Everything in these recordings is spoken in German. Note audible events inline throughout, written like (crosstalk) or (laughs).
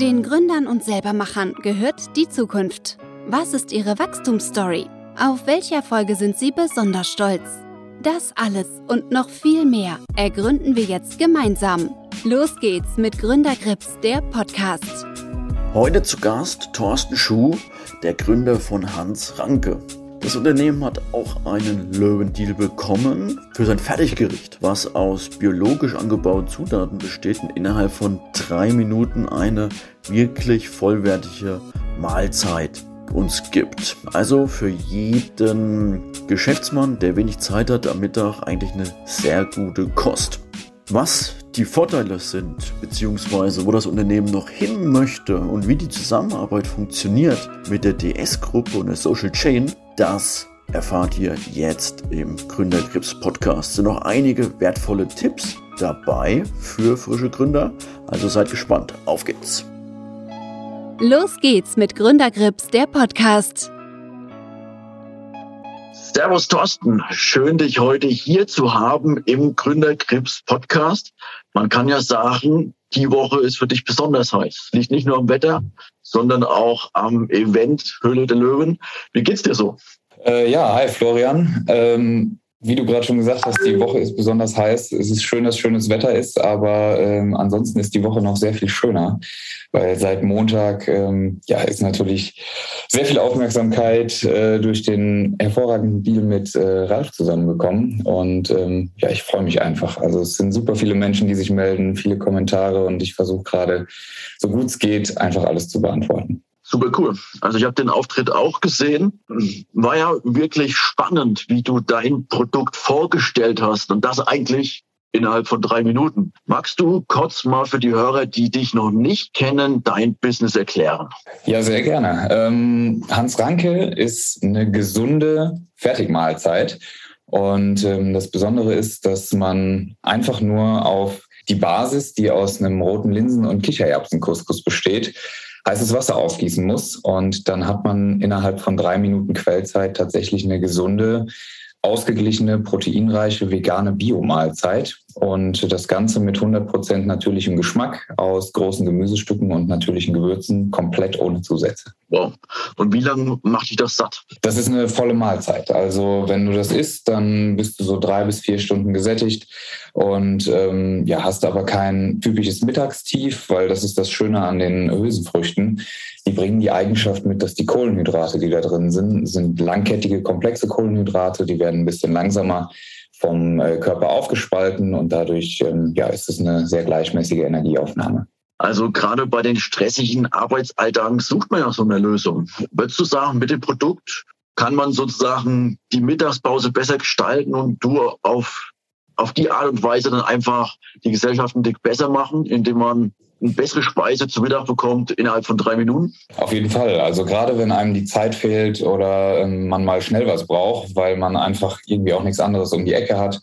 Den Gründern und Selbermachern gehört die Zukunft. Was ist ihre Wachstumsstory? Auf welche Erfolge sind sie besonders stolz? Das alles und noch viel mehr ergründen wir jetzt gemeinsam. Los geht's mit Gründergrips, der Podcast. Heute zu Gast Thorsten Schuh, der Gründer von Hans Ranke. Das Unternehmen hat auch einen Löwendeal bekommen für sein Fertiggericht, was aus biologisch angebauten Zutaten besteht und innerhalb von drei Minuten eine wirklich vollwertige Mahlzeit uns gibt. Also für jeden Geschäftsmann, der wenig Zeit hat am Mittag, eigentlich eine sehr gute Kost. Was die Vorteile sind, beziehungsweise wo das Unternehmen noch hin möchte und wie die Zusammenarbeit funktioniert mit der DS-Gruppe und der Social Chain, das erfahrt ihr jetzt im Gründergrips Podcast. Es sind noch einige wertvolle Tipps dabei für frische Gründer, also seid gespannt. Auf geht's! Los geht's mit Gründergrips, der Podcast. Servus Thorsten, schön dich heute hier zu haben im Gründergrips Podcast. Man kann ja sagen, die Woche ist für dich besonders heiß. Liegt nicht nur am Wetter, sondern auch am Event Höhle der Löwen. Wie geht's dir so? Äh, ja, hi Florian. Ähm, wie du gerade schon gesagt hast, die Woche ist besonders heiß. Es ist schön, dass schönes Wetter ist, aber ähm, ansonsten ist die Woche noch sehr viel schöner, weil seit Montag ähm, ja ist natürlich sehr viel Aufmerksamkeit äh, durch den hervorragenden Deal mit äh, Ralf zusammengekommen und ähm, ja, ich freue mich einfach. Also es sind super viele Menschen, die sich melden, viele Kommentare und ich versuche gerade, so gut es geht, einfach alles zu beantworten. Super cool. Also ich habe den Auftritt auch gesehen. War ja wirklich spannend, wie du dein Produkt vorgestellt hast und das eigentlich innerhalb von drei Minuten. Magst du kurz mal für die Hörer, die dich noch nicht kennen, dein Business erklären? Ja, sehr gerne. Ähm, Hans Ranke ist eine gesunde Fertigmahlzeit. Und ähm, das Besondere ist, dass man einfach nur auf die Basis, die aus einem roten Linsen- und Kichererbsenkuskus besteht, heißes Wasser aufgießen muss. Und dann hat man innerhalb von drei Minuten Quellzeit tatsächlich eine gesunde, ausgeglichene, proteinreiche, vegane Biomahlzeit. Und das Ganze mit 100 Prozent natürlichem Geschmack aus großen Gemüsestücken und natürlichen Gewürzen, komplett ohne Zusätze. Wow. Und wie lange macht dich das satt? Das ist eine volle Mahlzeit. Also wenn du das isst, dann bist du so drei bis vier Stunden gesättigt und ähm, ja, hast aber kein typisches Mittagstief, weil das ist das Schöne an den Hülsenfrüchten. Die bringen die Eigenschaft mit, dass die Kohlenhydrate, die da drin sind, sind langkettige, komplexe Kohlenhydrate, die werden ein bisschen langsamer vom äh, Körper aufgespalten und dadurch ähm, ja, ist es eine sehr gleichmäßige Energieaufnahme. Also gerade bei den stressigen Arbeitsalltagen sucht man ja so eine Lösung. Würdest du sagen, mit dem Produkt kann man sozusagen die Mittagspause besser gestalten und du auf, auf die Art und Weise dann einfach die Gesellschaft ein Tick besser machen, indem man eine bessere Speise zu Mittag bekommt innerhalb von drei Minuten? Auf jeden Fall. Also gerade wenn einem die Zeit fehlt oder ähm, man mal schnell was braucht, weil man einfach irgendwie auch nichts anderes um die Ecke hat,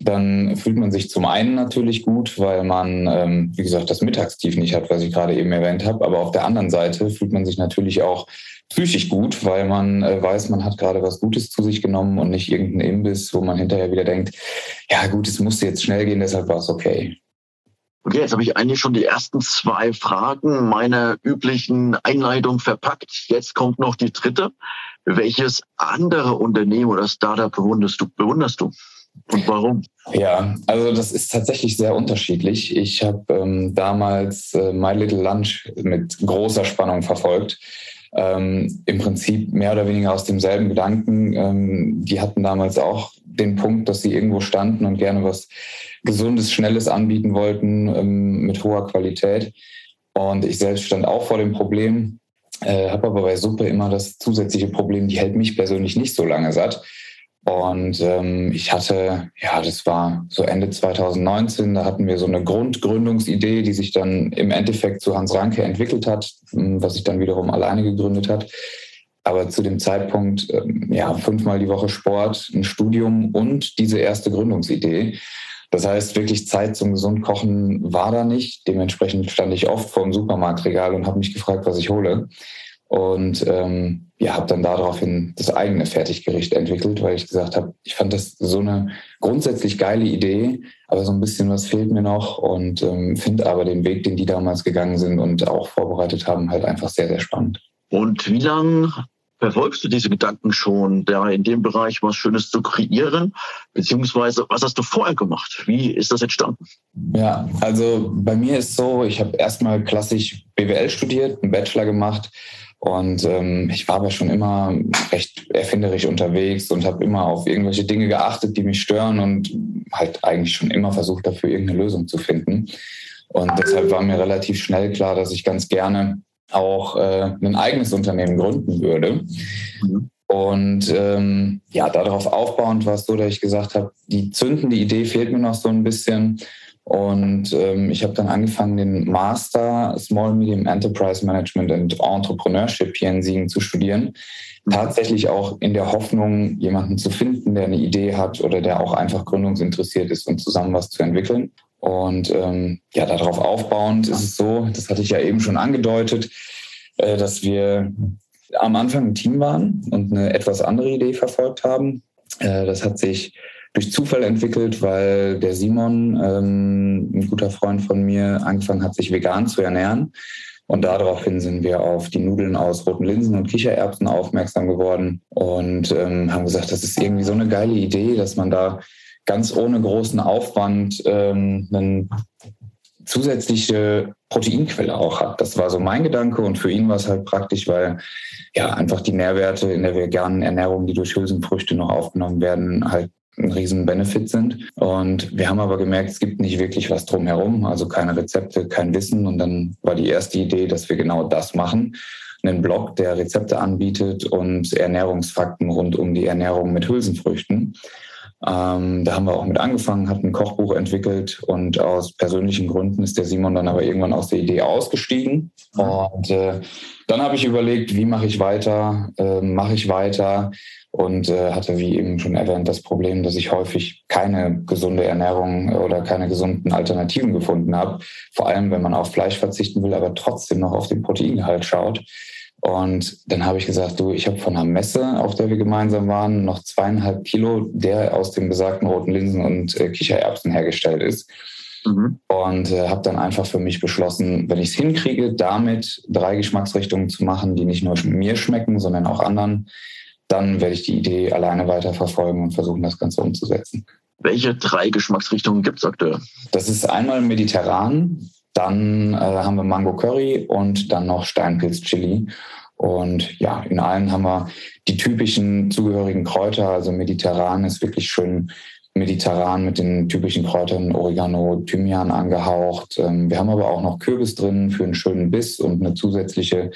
dann fühlt man sich zum einen natürlich gut, weil man, ähm, wie gesagt, das Mittagstief nicht hat, was ich gerade eben erwähnt habe. Aber auf der anderen Seite fühlt man sich natürlich auch psychisch gut, weil man äh, weiß, man hat gerade was Gutes zu sich genommen und nicht irgendeinen Imbiss, wo man hinterher wieder denkt, ja gut, es musste jetzt schnell gehen, deshalb war es okay. Okay, jetzt habe ich eigentlich schon die ersten zwei Fragen meiner üblichen Einleitung verpackt. Jetzt kommt noch die dritte. Welches andere Unternehmen oder Startup bewunderst du? Bewunderst du? Und warum? Ja, also das ist tatsächlich sehr unterschiedlich. Ich habe ähm, damals äh, My Little Lunch mit großer Spannung verfolgt. Ähm, Im Prinzip mehr oder weniger aus demselben Gedanken. Ähm, die hatten damals auch den Punkt, dass sie irgendwo standen und gerne was Gesundes, Schnelles anbieten wollten ähm, mit hoher Qualität. Und ich selbst stand auch vor dem Problem, äh, habe aber bei Suppe immer das zusätzliche Problem, die hält mich persönlich nicht so lange satt. Und ähm, ich hatte, ja, das war so Ende 2019, da hatten wir so eine Grundgründungsidee, die sich dann im Endeffekt zu Hans Ranke entwickelt hat, was sich dann wiederum alleine gegründet hat. Aber zu dem Zeitpunkt, ähm, ja, fünfmal die Woche Sport, ein Studium und diese erste Gründungsidee. Das heißt, wirklich Zeit zum Gesundkochen war da nicht. Dementsprechend stand ich oft vor dem Supermarktregal und habe mich gefragt, was ich hole. und ähm, ja, habe dann daraufhin das eigene Fertiggericht entwickelt, weil ich gesagt habe, ich fand das so eine grundsätzlich geile Idee, aber so ein bisschen was fehlt mir noch und ähm, finde aber den Weg, den die damals gegangen sind und auch vorbereitet haben, halt einfach sehr, sehr spannend. Und wie lange verfolgst du diese Gedanken schon, da in dem Bereich was Schönes zu kreieren? Beziehungsweise, was hast du vorher gemacht? Wie ist das entstanden? Ja, also bei mir ist so, ich habe erstmal klassisch BWL studiert, einen Bachelor gemacht und ähm, ich war aber schon immer recht erfinderisch unterwegs und habe immer auf irgendwelche Dinge geachtet, die mich stören und halt eigentlich schon immer versucht, dafür irgendeine Lösung zu finden. Und deshalb war mir relativ schnell klar, dass ich ganz gerne auch äh, ein eigenes Unternehmen gründen würde. Mhm. Und ähm, ja, darauf aufbauend war es so, dass ich gesagt habe, die zündende Idee fehlt mir noch so ein bisschen. Und ähm, ich habe dann angefangen, den Master Small Medium Enterprise Management and Entrepreneurship hier in Siegen zu studieren. Tatsächlich auch in der Hoffnung, jemanden zu finden, der eine Idee hat oder der auch einfach gründungsinteressiert ist und zusammen was zu entwickeln. Und ähm, ja, darauf aufbauend ist es so, das hatte ich ja eben schon angedeutet, äh, dass wir am Anfang ein Team waren und eine etwas andere Idee verfolgt haben. Äh, das hat sich durch Zufall entwickelt, weil der Simon, ähm, ein guter Freund von mir, angefangen hat, sich vegan zu ernähren. Und daraufhin sind wir auf die Nudeln aus roten Linsen und Kichererbsen aufmerksam geworden und ähm, haben gesagt, das ist irgendwie so eine geile Idee, dass man da ganz ohne großen Aufwand ähm, eine zusätzliche Proteinquelle auch hat. Das war so mein Gedanke und für ihn war es halt praktisch, weil ja einfach die Nährwerte in der veganen Ernährung, die durch Hülsenfrüchte noch aufgenommen werden, halt ein riesen Benefit sind. Und wir haben aber gemerkt, es gibt nicht wirklich was drumherum, also keine Rezepte, kein Wissen. Und dann war die erste Idee, dass wir genau das machen. Einen Blog, der Rezepte anbietet und Ernährungsfakten rund um die Ernährung mit Hülsenfrüchten. Ähm, da haben wir auch mit angefangen, hatten ein Kochbuch entwickelt und aus persönlichen Gründen ist der Simon dann aber irgendwann aus der Idee ausgestiegen. Und äh, dann habe ich überlegt, wie mache ich weiter, äh, mache ich weiter und äh, hatte, wie eben schon erwähnt, das Problem, dass ich häufig keine gesunde Ernährung oder keine gesunden Alternativen gefunden habe. Vor allem, wenn man auf Fleisch verzichten will, aber trotzdem noch auf den Proteingehalt schaut. Und dann habe ich gesagt, du, ich habe von einer Messe, auf der wir gemeinsam waren, noch zweieinhalb Kilo, der aus den besagten roten Linsen und äh, Kichererbsen hergestellt ist. Mhm. Und äh, habe dann einfach für mich beschlossen, wenn ich es hinkriege, damit drei Geschmacksrichtungen zu machen, die nicht nur mir schmecken, sondern auch anderen, dann werde ich die Idee alleine weiterverfolgen und versuchen, das Ganze umzusetzen. Welche drei Geschmacksrichtungen gibt es aktuell? Das ist einmal mediterran, dann äh, haben wir Mango Curry und dann noch Steinpilz Chili. Und ja, in allen haben wir die typischen zugehörigen Kräuter. Also mediterran ist wirklich schön mediterran mit den typischen Kräutern Oregano, Thymian angehaucht. Ähm, wir haben aber auch noch Kürbis drin für einen schönen Biss und eine zusätzliche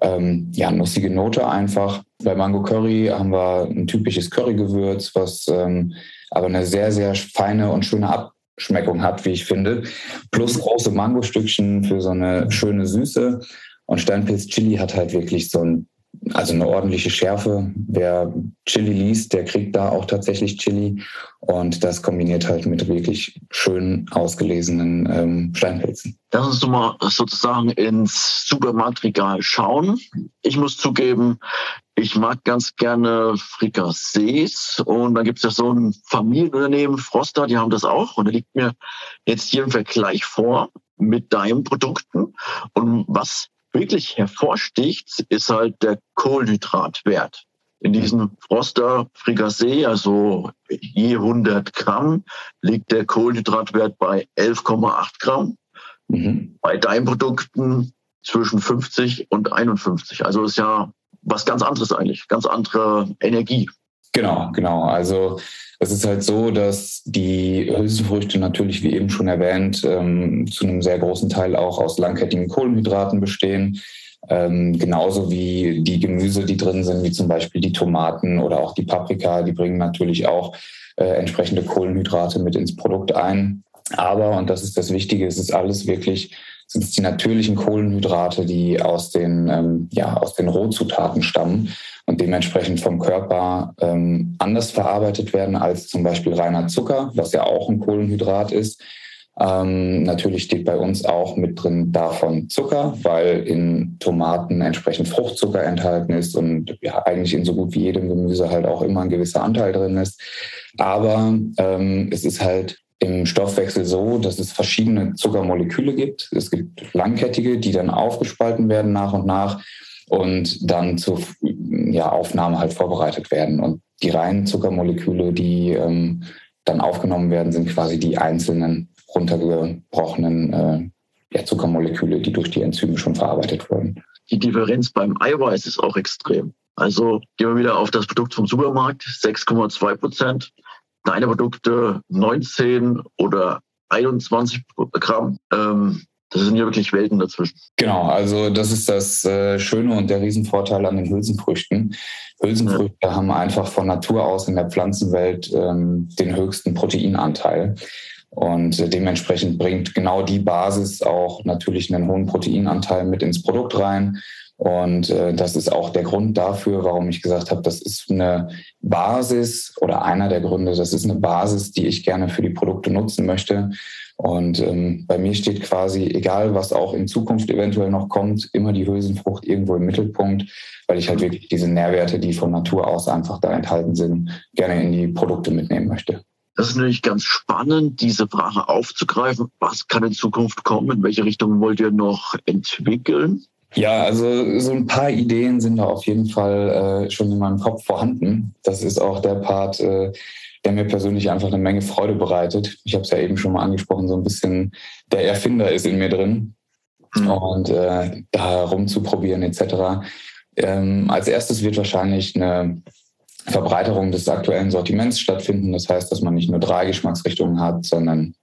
ähm, ja, nussige Note einfach. Bei Mango Curry haben wir ein typisches Currygewürz, was ähm, aber eine sehr, sehr feine und schöne Ab Schmeckung hat, wie ich finde. Plus große Mangostückchen für so eine schöne Süße. Und Steinpilz Chili hat halt wirklich so ein, also eine ordentliche Schärfe. Wer Chili liest, der kriegt da auch tatsächlich Chili. Und das kombiniert halt mit wirklich schön ausgelesenen ähm, Steinpilzen. Lass uns mal sozusagen ins Supermarktregal schauen. Ich muss zugeben, ich mag ganz gerne Frikassees und da gibt es ja so ein Familienunternehmen, Froster, die haben das auch und da liegt mir jetzt hier im Vergleich vor mit deinen Produkten und was wirklich hervorsticht, ist halt der Kohlenhydratwert. In diesem Froster Frikassee, also je 100 Gramm, liegt der Kohlenhydratwert bei 11,8 Gramm. Mhm. Bei deinen Produkten zwischen 50 und 51. Also ist ja was ganz anderes eigentlich, ganz andere Energie. Genau, genau. Also es ist halt so, dass die Hülsenfrüchte natürlich, wie eben schon erwähnt, ähm, zu einem sehr großen Teil auch aus langkettigen Kohlenhydraten bestehen. Ähm, genauso wie die Gemüse, die drin sind, wie zum Beispiel die Tomaten oder auch die Paprika, die bringen natürlich auch äh, entsprechende Kohlenhydrate mit ins Produkt ein. Aber, und das ist das Wichtige, es ist alles wirklich sind es die natürlichen Kohlenhydrate, die aus den, ähm, ja, aus den Rohzutaten stammen und dementsprechend vom Körper ähm, anders verarbeitet werden als zum Beispiel reiner Zucker, was ja auch ein Kohlenhydrat ist. Ähm, natürlich steht bei uns auch mit drin davon Zucker, weil in Tomaten entsprechend Fruchtzucker enthalten ist und ja eigentlich in so gut wie jedem Gemüse halt auch immer ein gewisser Anteil drin ist. Aber ähm, es ist halt im Stoffwechsel so, dass es verschiedene Zuckermoleküle gibt. Es gibt langkettige, die dann aufgespalten werden nach und nach und dann zur ja, Aufnahme halt vorbereitet werden. Und die reinen Zuckermoleküle, die ähm, dann aufgenommen werden, sind quasi die einzelnen runtergebrochenen äh, ja, Zuckermoleküle, die durch die Enzyme schon verarbeitet wurden. Die Differenz beim Eiweiß ist auch extrem. Also gehen wir wieder auf das Produkt vom Supermarkt, 6,2 Prozent. Deine Produkte 19 oder 21 Gramm. Ähm, das sind ja wirklich Welten dazwischen. Genau, also das ist das äh, Schöne und der Riesenvorteil an den Hülsenfrüchten. Hülsenfrüchte ja. haben einfach von Natur aus in der Pflanzenwelt ähm, den höchsten Proteinanteil. Und dementsprechend bringt genau die Basis auch natürlich einen hohen Proteinanteil mit ins Produkt rein. Und äh, das ist auch der Grund dafür, warum ich gesagt habe, das ist eine Basis oder einer der Gründe, das ist eine Basis, die ich gerne für die Produkte nutzen möchte. Und ähm, bei mir steht quasi, egal was auch in Zukunft eventuell noch kommt, immer die Hülsenfrucht irgendwo im Mittelpunkt, weil ich halt wirklich diese Nährwerte, die von Natur aus einfach da enthalten sind, gerne in die Produkte mitnehmen möchte. Das ist natürlich ganz spannend, diese Frage aufzugreifen. Was kann in Zukunft kommen? In welche Richtung wollt ihr noch entwickeln? Ja, also so ein paar Ideen sind da auf jeden Fall äh, schon in meinem Kopf vorhanden. Das ist auch der Part, äh, der mir persönlich einfach eine Menge Freude bereitet. Ich habe es ja eben schon mal angesprochen, so ein bisschen der Erfinder ist in mir drin. Mhm. Und äh, da rumzuprobieren etc. Ähm, als erstes wird wahrscheinlich eine Verbreiterung des aktuellen Sortiments stattfinden. Das heißt, dass man nicht nur drei Geschmacksrichtungen hat, sondern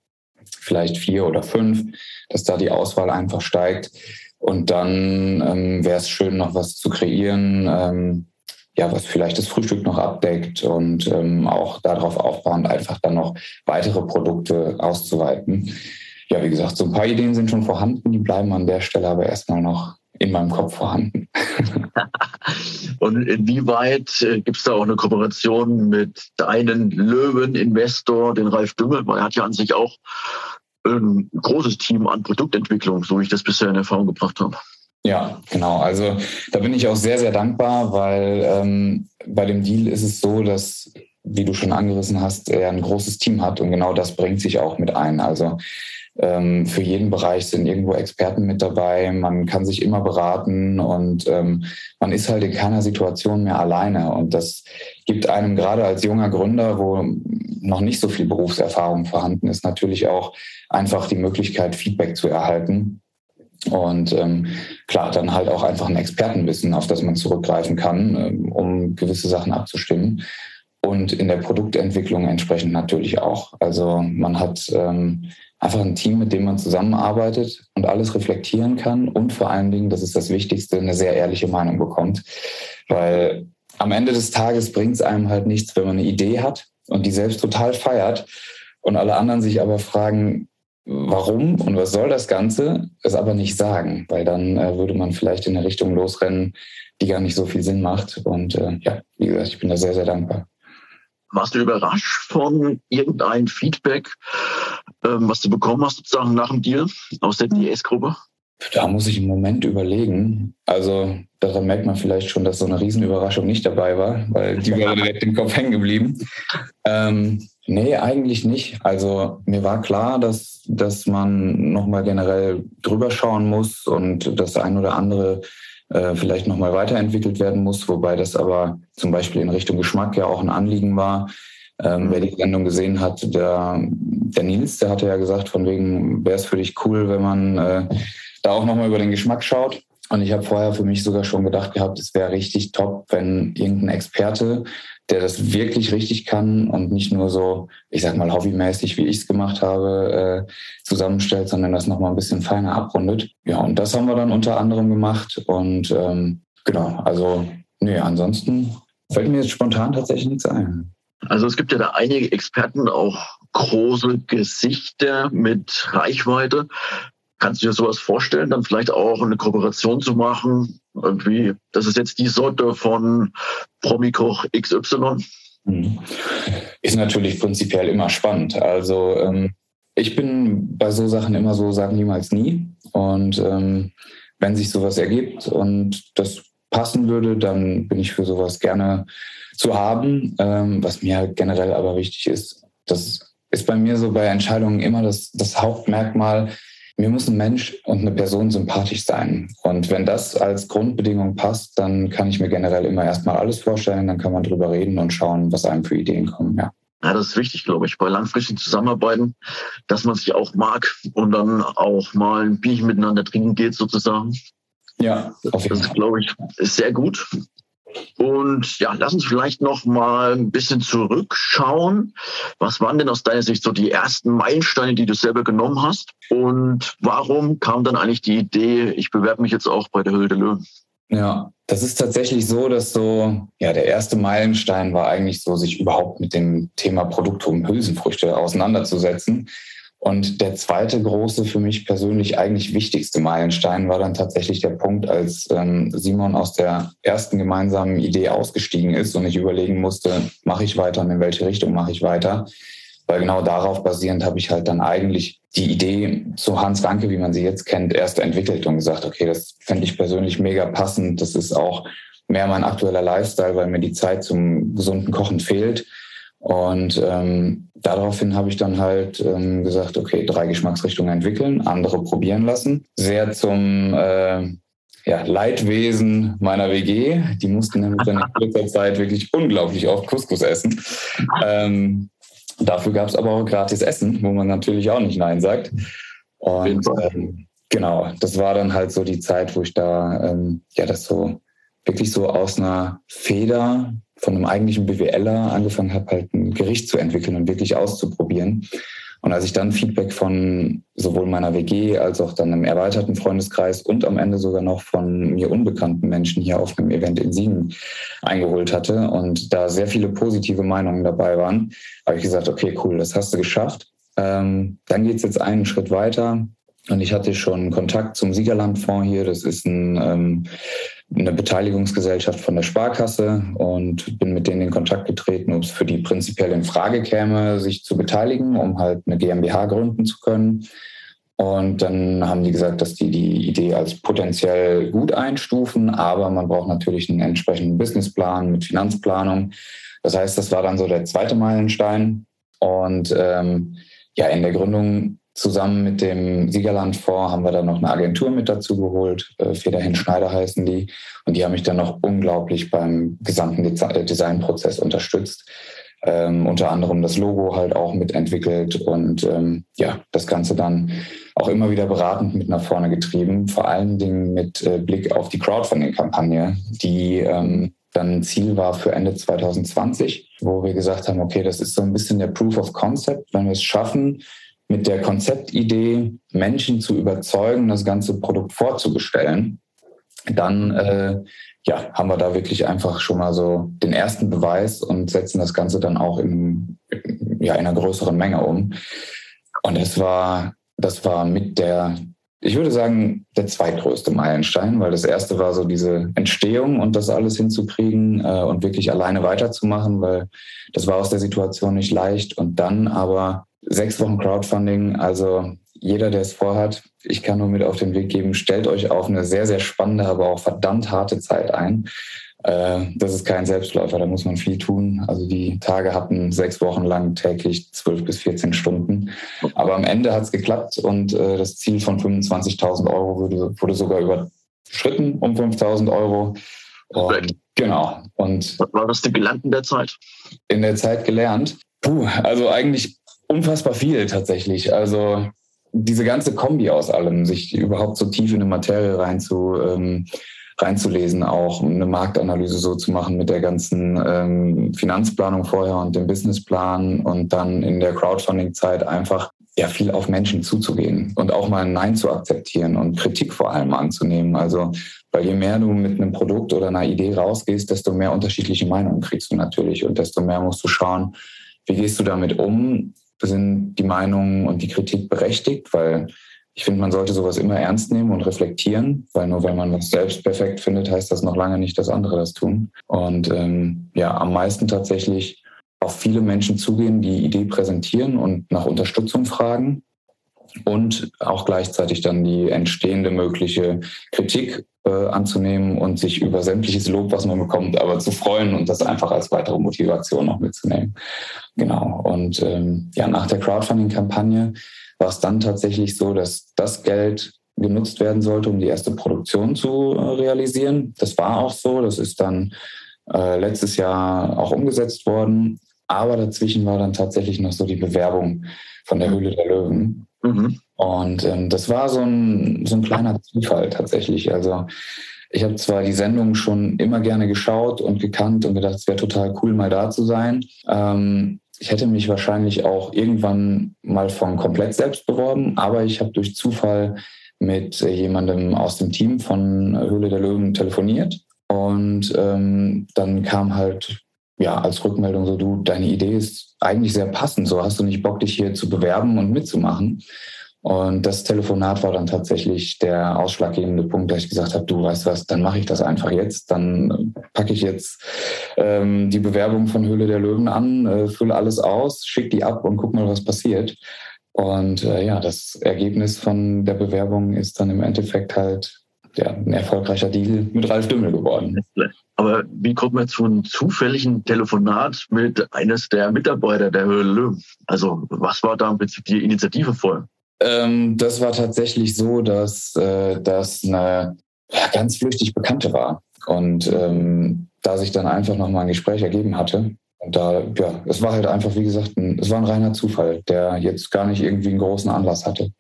vielleicht vier oder fünf, dass da die Auswahl einfach steigt. Und dann ähm, wäre es schön, noch was zu kreieren, ähm, ja, was vielleicht das Frühstück noch abdeckt und ähm, auch darauf aufbauend einfach dann noch weitere Produkte auszuweiten. Ja, wie gesagt, so ein paar Ideen sind schon vorhanden, die bleiben an der Stelle aber erstmal noch in meinem Kopf vorhanden. (laughs) Und inwieweit äh, gibt es da auch eine Kooperation mit deinen Löwen-Investor, den Ralf Dümmel? Weil er hat ja an sich auch ein großes Team an Produktentwicklung, so wie ich das bisher in Erfahrung gebracht habe. Ja, genau. Also da bin ich auch sehr, sehr dankbar, weil ähm, bei dem Deal ist es so, dass, wie du schon angerissen hast, er ein großes Team hat und genau das bringt sich auch mit ein. Also ähm, für jeden Bereich sind irgendwo Experten mit dabei. Man kann sich immer beraten und ähm, man ist halt in keiner Situation mehr alleine. Und das gibt einem gerade als junger Gründer, wo noch nicht so viel Berufserfahrung vorhanden ist, natürlich auch einfach die Möglichkeit, Feedback zu erhalten. Und ähm, klar, dann halt auch einfach ein Expertenwissen, auf das man zurückgreifen kann, ähm, um gewisse Sachen abzustimmen. Und in der Produktentwicklung entsprechend natürlich auch. Also man hat ähm, einfach ein Team, mit dem man zusammenarbeitet und alles reflektieren kann und vor allen Dingen, das ist das Wichtigste, eine sehr ehrliche Meinung bekommt. Weil am Ende des Tages bringt es einem halt nichts, wenn man eine Idee hat und die selbst total feiert und alle anderen sich aber fragen, warum und was soll das Ganze, es aber nicht sagen, weil dann äh, würde man vielleicht in eine Richtung losrennen, die gar nicht so viel Sinn macht. Und äh, ja, wie gesagt, ich bin da sehr, sehr dankbar. Warst du überrascht von irgendeinem Feedback, ähm, was du bekommen hast, sozusagen nach dem Deal aus der DS-Gruppe? Da muss ich im Moment überlegen. Also daran merkt man vielleicht schon, dass so eine Riesenüberraschung nicht dabei war, weil die wäre direkt im Kopf hängen geblieben. Ähm, nee, eigentlich nicht. Also mir war klar, dass, dass man nochmal generell drüber schauen muss und das ein oder andere äh, vielleicht nochmal weiterentwickelt werden muss, wobei das aber zum Beispiel in Richtung Geschmack ja auch ein Anliegen war. Ähm, wer die Sendung gesehen hat, der, der Nils, der hatte ja gesagt, von wegen wäre es für dich cool, wenn man äh, da auch nochmal über den Geschmack schaut. Und ich habe vorher für mich sogar schon gedacht gehabt, es wäre richtig top, wenn irgendein Experte, der das wirklich richtig kann und nicht nur so, ich sag mal, hobbymäßig, wie ich es gemacht habe, äh, zusammenstellt, sondern das nochmal ein bisschen feiner abrundet. Ja, und das haben wir dann unter anderem gemacht. Und ähm, genau, also, nee, ansonsten fällt mir jetzt spontan tatsächlich nichts ein. Also es gibt ja da einige Experten, auch große Gesichter mit Reichweite. Kannst du dir sowas vorstellen, dann vielleicht auch eine Kooperation zu machen? Irgendwie, das ist jetzt die Sorte von Promikoch XY. Mhm. Ist natürlich prinzipiell immer spannend. Also ähm, ich bin bei so Sachen immer so, sagen niemals nie. Und ähm, wenn sich sowas ergibt und das passen würde, dann bin ich für sowas gerne zu haben. Ähm, was mir generell aber wichtig ist, das ist bei mir so bei Entscheidungen immer das, das Hauptmerkmal. Mir muss ein Mensch und eine Person sympathisch sein. Und wenn das als Grundbedingung passt, dann kann ich mir generell immer erstmal alles vorstellen. Dann kann man drüber reden und schauen, was einem für Ideen kommen. Ja. Ja, das ist wichtig, glaube ich, bei langfristigen Zusammenarbeiten, dass man sich auch mag und dann auch mal ein Bierchen miteinander trinken geht, sozusagen. Ja, auf jeden Fall. Das, glaube ich, ist sehr gut. Und ja, lass uns vielleicht noch mal ein bisschen zurückschauen. Was waren denn aus deiner Sicht so die ersten Meilensteine, die du selber genommen hast? Und warum kam dann eigentlich die Idee, ich bewerbe mich jetzt auch bei der Höhle der Löwen? Ja, das ist tatsächlich so, dass so, ja, der erste Meilenstein war eigentlich so, sich überhaupt mit dem Thema Produkte und Hülsenfrüchte auseinanderzusetzen. Und der zweite große, für mich persönlich eigentlich wichtigste Meilenstein war dann tatsächlich der Punkt, als ähm, Simon aus der ersten gemeinsamen Idee ausgestiegen ist und ich überlegen musste, mache ich weiter und in welche Richtung mache ich weiter. Weil genau darauf basierend habe ich halt dann eigentlich die Idee zu Hans Ranke, wie man sie jetzt kennt, erst entwickelt und gesagt, okay, das fände ich persönlich mega passend. Das ist auch mehr mein aktueller Lifestyle, weil mir die Zeit zum gesunden Kochen fehlt. Und ähm, daraufhin habe ich dann halt ähm, gesagt, okay, drei Geschmacksrichtungen entwickeln, andere probieren lassen. Sehr zum äh, ja, Leidwesen meiner WG. Die mussten nämlich dann in (laughs) kurzer Zeit wirklich unglaublich oft Couscous essen. Ähm, dafür gab es aber auch gratis Essen, wo man natürlich auch nicht Nein sagt. Und ähm, genau, das war dann halt so die Zeit, wo ich da ähm, ja das so wirklich so aus einer Feder von einem eigentlichen BWLer angefangen habe, halt ein Gericht zu entwickeln und wirklich auszuprobieren. Und als ich dann Feedback von sowohl meiner WG als auch dann einem erweiterten Freundeskreis und am Ende sogar noch von mir unbekannten Menschen hier auf einem Event in Siegen eingeholt hatte und da sehr viele positive Meinungen dabei waren, habe ich gesagt, okay, cool, das hast du geschafft. Ähm, dann geht es jetzt einen Schritt weiter. Und ich hatte schon Kontakt zum Siegerlandfonds hier. Das ist ein, ähm, eine Beteiligungsgesellschaft von der Sparkasse und bin mit denen in Kontakt getreten, ob es für die prinzipiell in Frage käme, sich zu beteiligen, um halt eine GmbH gründen zu können. Und dann haben die gesagt, dass die die Idee als potenziell gut einstufen, aber man braucht natürlich einen entsprechenden Businessplan mit Finanzplanung. Das heißt, das war dann so der zweite Meilenstein. Und ähm, ja, in der Gründung Zusammen mit dem Siegerlandfonds haben wir dann noch eine Agentur mit dazu geholt. Äh, Federhin Schneider heißen die. Und die haben mich dann noch unglaublich beim gesamten äh, Designprozess unterstützt. Ähm, unter anderem das Logo halt auch mitentwickelt und ähm, ja, das Ganze dann auch immer wieder beratend mit nach vorne getrieben. Vor allen Dingen mit äh, Blick auf die Crowdfunding-Kampagne, die ähm, dann Ziel war für Ende 2020, wo wir gesagt haben, okay, das ist so ein bisschen der Proof of Concept. Wenn wir es schaffen, mit der Konzeptidee, Menschen zu überzeugen, das ganze Produkt vorzubestellen, dann äh, ja, haben wir da wirklich einfach schon mal so den ersten Beweis und setzen das Ganze dann auch in, ja, in einer größeren Menge um. Und das war, das war mit der, ich würde sagen, der zweitgrößte Meilenstein, weil das erste war so diese Entstehung und das alles hinzukriegen äh, und wirklich alleine weiterzumachen, weil das war aus der Situation nicht leicht. Und dann aber sechs Wochen Crowdfunding. Also jeder, der es vorhat, ich kann nur mit auf den Weg geben, stellt euch auf eine sehr, sehr spannende, aber auch verdammt harte Zeit ein. Äh, das ist kein Selbstläufer, da muss man viel tun. Also die Tage hatten sechs Wochen lang täglich zwölf bis 14 Stunden. Aber am Ende hat es geklappt und äh, das Ziel von 25.000 Euro wurde, wurde sogar überschritten um 5.000 Euro. Und, genau. Und Was war das denn gelernt in der Zeit? In der Zeit gelernt. Puh, also eigentlich unfassbar viel tatsächlich. Also diese ganze Kombi aus allem, sich überhaupt so tief in eine Materie rein zu, ähm, reinzulesen, auch eine Marktanalyse so zu machen mit der ganzen ähm, Finanzplanung vorher und dem Businessplan und dann in der Crowdfunding-Zeit einfach ja viel auf Menschen zuzugehen und auch mal ein Nein zu akzeptieren und Kritik vor allem anzunehmen. Also weil je mehr du mit einem Produkt oder einer Idee rausgehst, desto mehr unterschiedliche Meinungen kriegst du natürlich und desto mehr musst du schauen, wie gehst du damit um sind die Meinungen und die Kritik berechtigt, weil ich finde, man sollte sowas immer ernst nehmen und reflektieren, weil nur wenn man was selbst perfekt findet, heißt das noch lange nicht, dass andere das tun. Und ähm, ja, am meisten tatsächlich auf viele Menschen zugehen, die Idee präsentieren und nach Unterstützung fragen und auch gleichzeitig dann die entstehende mögliche Kritik äh, anzunehmen und sich über sämtliches Lob, was man bekommt, aber zu freuen und das einfach als weitere Motivation noch mitzunehmen. Genau. Und ähm, ja, nach der Crowdfunding-Kampagne war es dann tatsächlich so, dass das Geld genutzt werden sollte, um die erste Produktion zu äh, realisieren. Das war auch so. Das ist dann äh, letztes Jahr auch umgesetzt worden. Aber dazwischen war dann tatsächlich noch so die Bewerbung von der Höhle der Löwen. Mhm. Und ähm, das war so ein, so ein kleiner Zufall tatsächlich. Also ich habe zwar die Sendung schon immer gerne geschaut und gekannt und gedacht, es wäre total cool, mal da zu sein. Ähm, ich hätte mich wahrscheinlich auch irgendwann mal von komplett selbst beworben, aber ich habe durch Zufall mit jemandem aus dem Team von Höhle der Löwen telefoniert. Und ähm, dann kam halt ja als Rückmeldung so, du, deine Idee ist eigentlich sehr passend. So hast du nicht Bock, dich hier zu bewerben und mitzumachen. Und das Telefonat war dann tatsächlich der ausschlaggebende Punkt, dass ich gesagt habe, du weißt was, dann mache ich das einfach jetzt. Dann packe ich jetzt ähm, die Bewerbung von Höhle der Löwen an, äh, fülle alles aus, schicke die ab und guck mal, was passiert. Und äh, ja, das Ergebnis von der Bewerbung ist dann im Endeffekt halt ja, ein erfolgreicher Deal mit Ralf Dümmel geworden. Aber wie kommt man zu einem zufälligen Telefonat mit eines der Mitarbeiter der Höhle Löwen? Also was war da im Prinzip die Initiative vor? Ähm, das war tatsächlich so, dass äh, das eine ja, ganz flüchtig Bekannte war. Und ähm, da sich dann einfach nochmal ein Gespräch ergeben hatte, und da, ja, es war halt einfach, wie gesagt, ein, es war ein reiner Zufall, der jetzt gar nicht irgendwie einen großen Anlass hatte.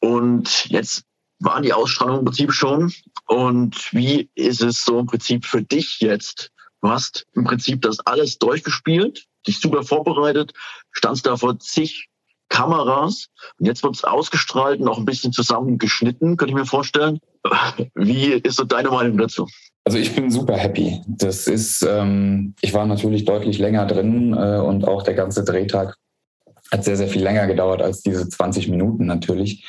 Und jetzt waren die Ausstrahlungen im Prinzip schon. Und wie ist es so im Prinzip für dich jetzt? Du hast im Prinzip das alles durchgespielt, dich super vorbereitet, standst da vor zig Kameras. Und jetzt wird es ausgestrahlt und auch ein bisschen zusammengeschnitten, könnte ich mir vorstellen. (laughs) Wie ist so deine Meinung dazu? Also ich bin super happy. Das ist, ähm, ich war natürlich deutlich länger drin äh, und auch der ganze Drehtag hat sehr, sehr viel länger gedauert als diese 20 Minuten natürlich.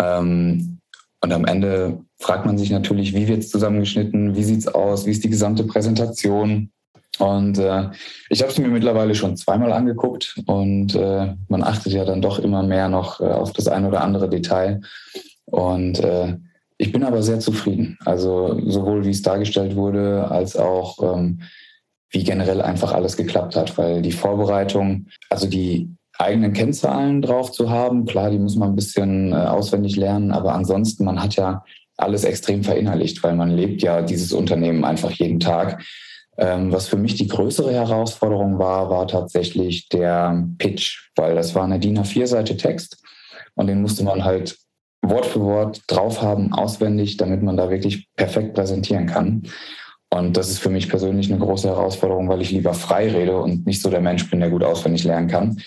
Ähm, und am Ende fragt man sich natürlich, wie wird es zusammengeschnitten, wie sieht es aus, wie ist die gesamte Präsentation. Und äh, ich habe es mir mittlerweile schon zweimal angeguckt und äh, man achtet ja dann doch immer mehr noch äh, auf das ein oder andere Detail. Und äh, ich bin aber sehr zufrieden. Also sowohl wie es dargestellt wurde, als auch ähm, wie generell einfach alles geklappt hat, weil die Vorbereitung, also die eigenen Kennzahlen drauf zu haben, klar, die muss man ein bisschen äh, auswendig lernen, aber ansonsten, man hat ja alles extrem verinnerlicht, weil man lebt ja dieses Unternehmen einfach jeden Tag. Ähm, was für mich die größere Herausforderung war, war tatsächlich der Pitch, weil das war eine DIN A4-Seite Text und den musste man halt Wort für Wort drauf haben, auswendig, damit man da wirklich perfekt präsentieren kann. Und das ist für mich persönlich eine große Herausforderung, weil ich lieber frei rede und nicht so der Mensch bin, der gut auswendig lernen kann.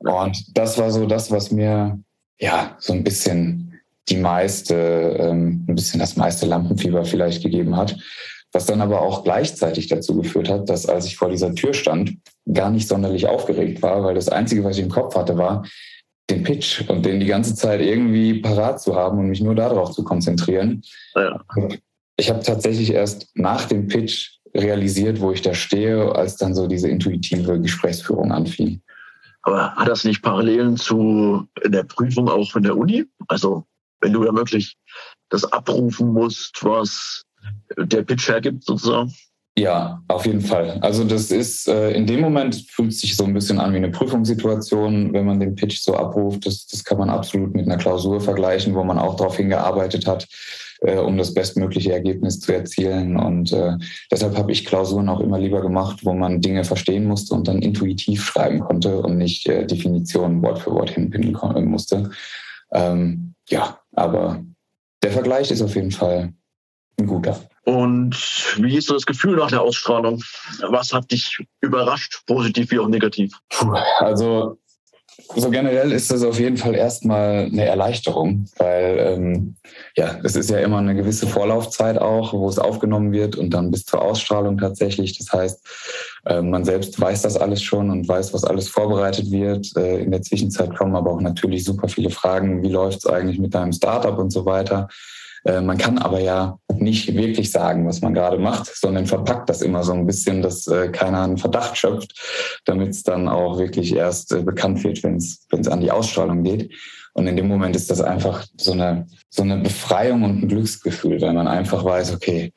Und das war so das, was mir ja so ein bisschen die meiste, ähm, ein bisschen das meiste Lampenfieber vielleicht gegeben hat. Was dann aber auch gleichzeitig dazu geführt hat, dass als ich vor dieser Tür stand, gar nicht sonderlich aufgeregt war, weil das Einzige, was ich im Kopf hatte, war, den Pitch und den die ganze Zeit irgendwie parat zu haben und mich nur darauf zu konzentrieren. Ja. Ich habe tatsächlich erst nach dem Pitch realisiert, wo ich da stehe, als dann so diese intuitive Gesprächsführung anfing. Aber hat das nicht Parallelen zu der Prüfung auch von der Uni? Also wenn du ja wirklich das abrufen musst, was der Pitch hergibt sozusagen? Ja, auf jeden Fall. Also das ist äh, in dem Moment fühlt sich so ein bisschen an wie eine Prüfungssituation, wenn man den Pitch so abruft. Das, das kann man absolut mit einer Klausur vergleichen, wo man auch darauf hingearbeitet hat, äh, um das bestmögliche Ergebnis zu erzielen. Und äh, deshalb habe ich Klausuren auch immer lieber gemacht, wo man Dinge verstehen musste und dann intuitiv schreiben konnte und nicht äh, Definitionen Wort für Wort hinpinnen musste. Ähm, ja, aber der Vergleich ist auf jeden Fall ein guter. Und wie ist so das Gefühl nach der Ausstrahlung? Was hat dich überrascht, positiv wie auch negativ? Puh, also so generell ist das auf jeden Fall erstmal eine Erleichterung, weil ähm, ja, es ist ja immer eine gewisse Vorlaufzeit auch, wo es aufgenommen wird und dann bis zur Ausstrahlung tatsächlich. Das heißt, äh, man selbst weiß das alles schon und weiß, was alles vorbereitet wird. Äh, in der Zwischenzeit kommen aber auch natürlich super viele Fragen, wie läuft es eigentlich mit deinem Startup und so weiter. Äh, man kann aber ja nicht wirklich sagen, was man gerade macht, sondern verpackt das immer so ein bisschen, dass äh, keiner einen Verdacht schöpft, damit es dann auch wirklich erst äh, bekannt wird, wenn es an die Ausstrahlung geht. Und in dem Moment ist das einfach so eine, so eine Befreiung und ein Glücksgefühl, weil man einfach weiß, okay,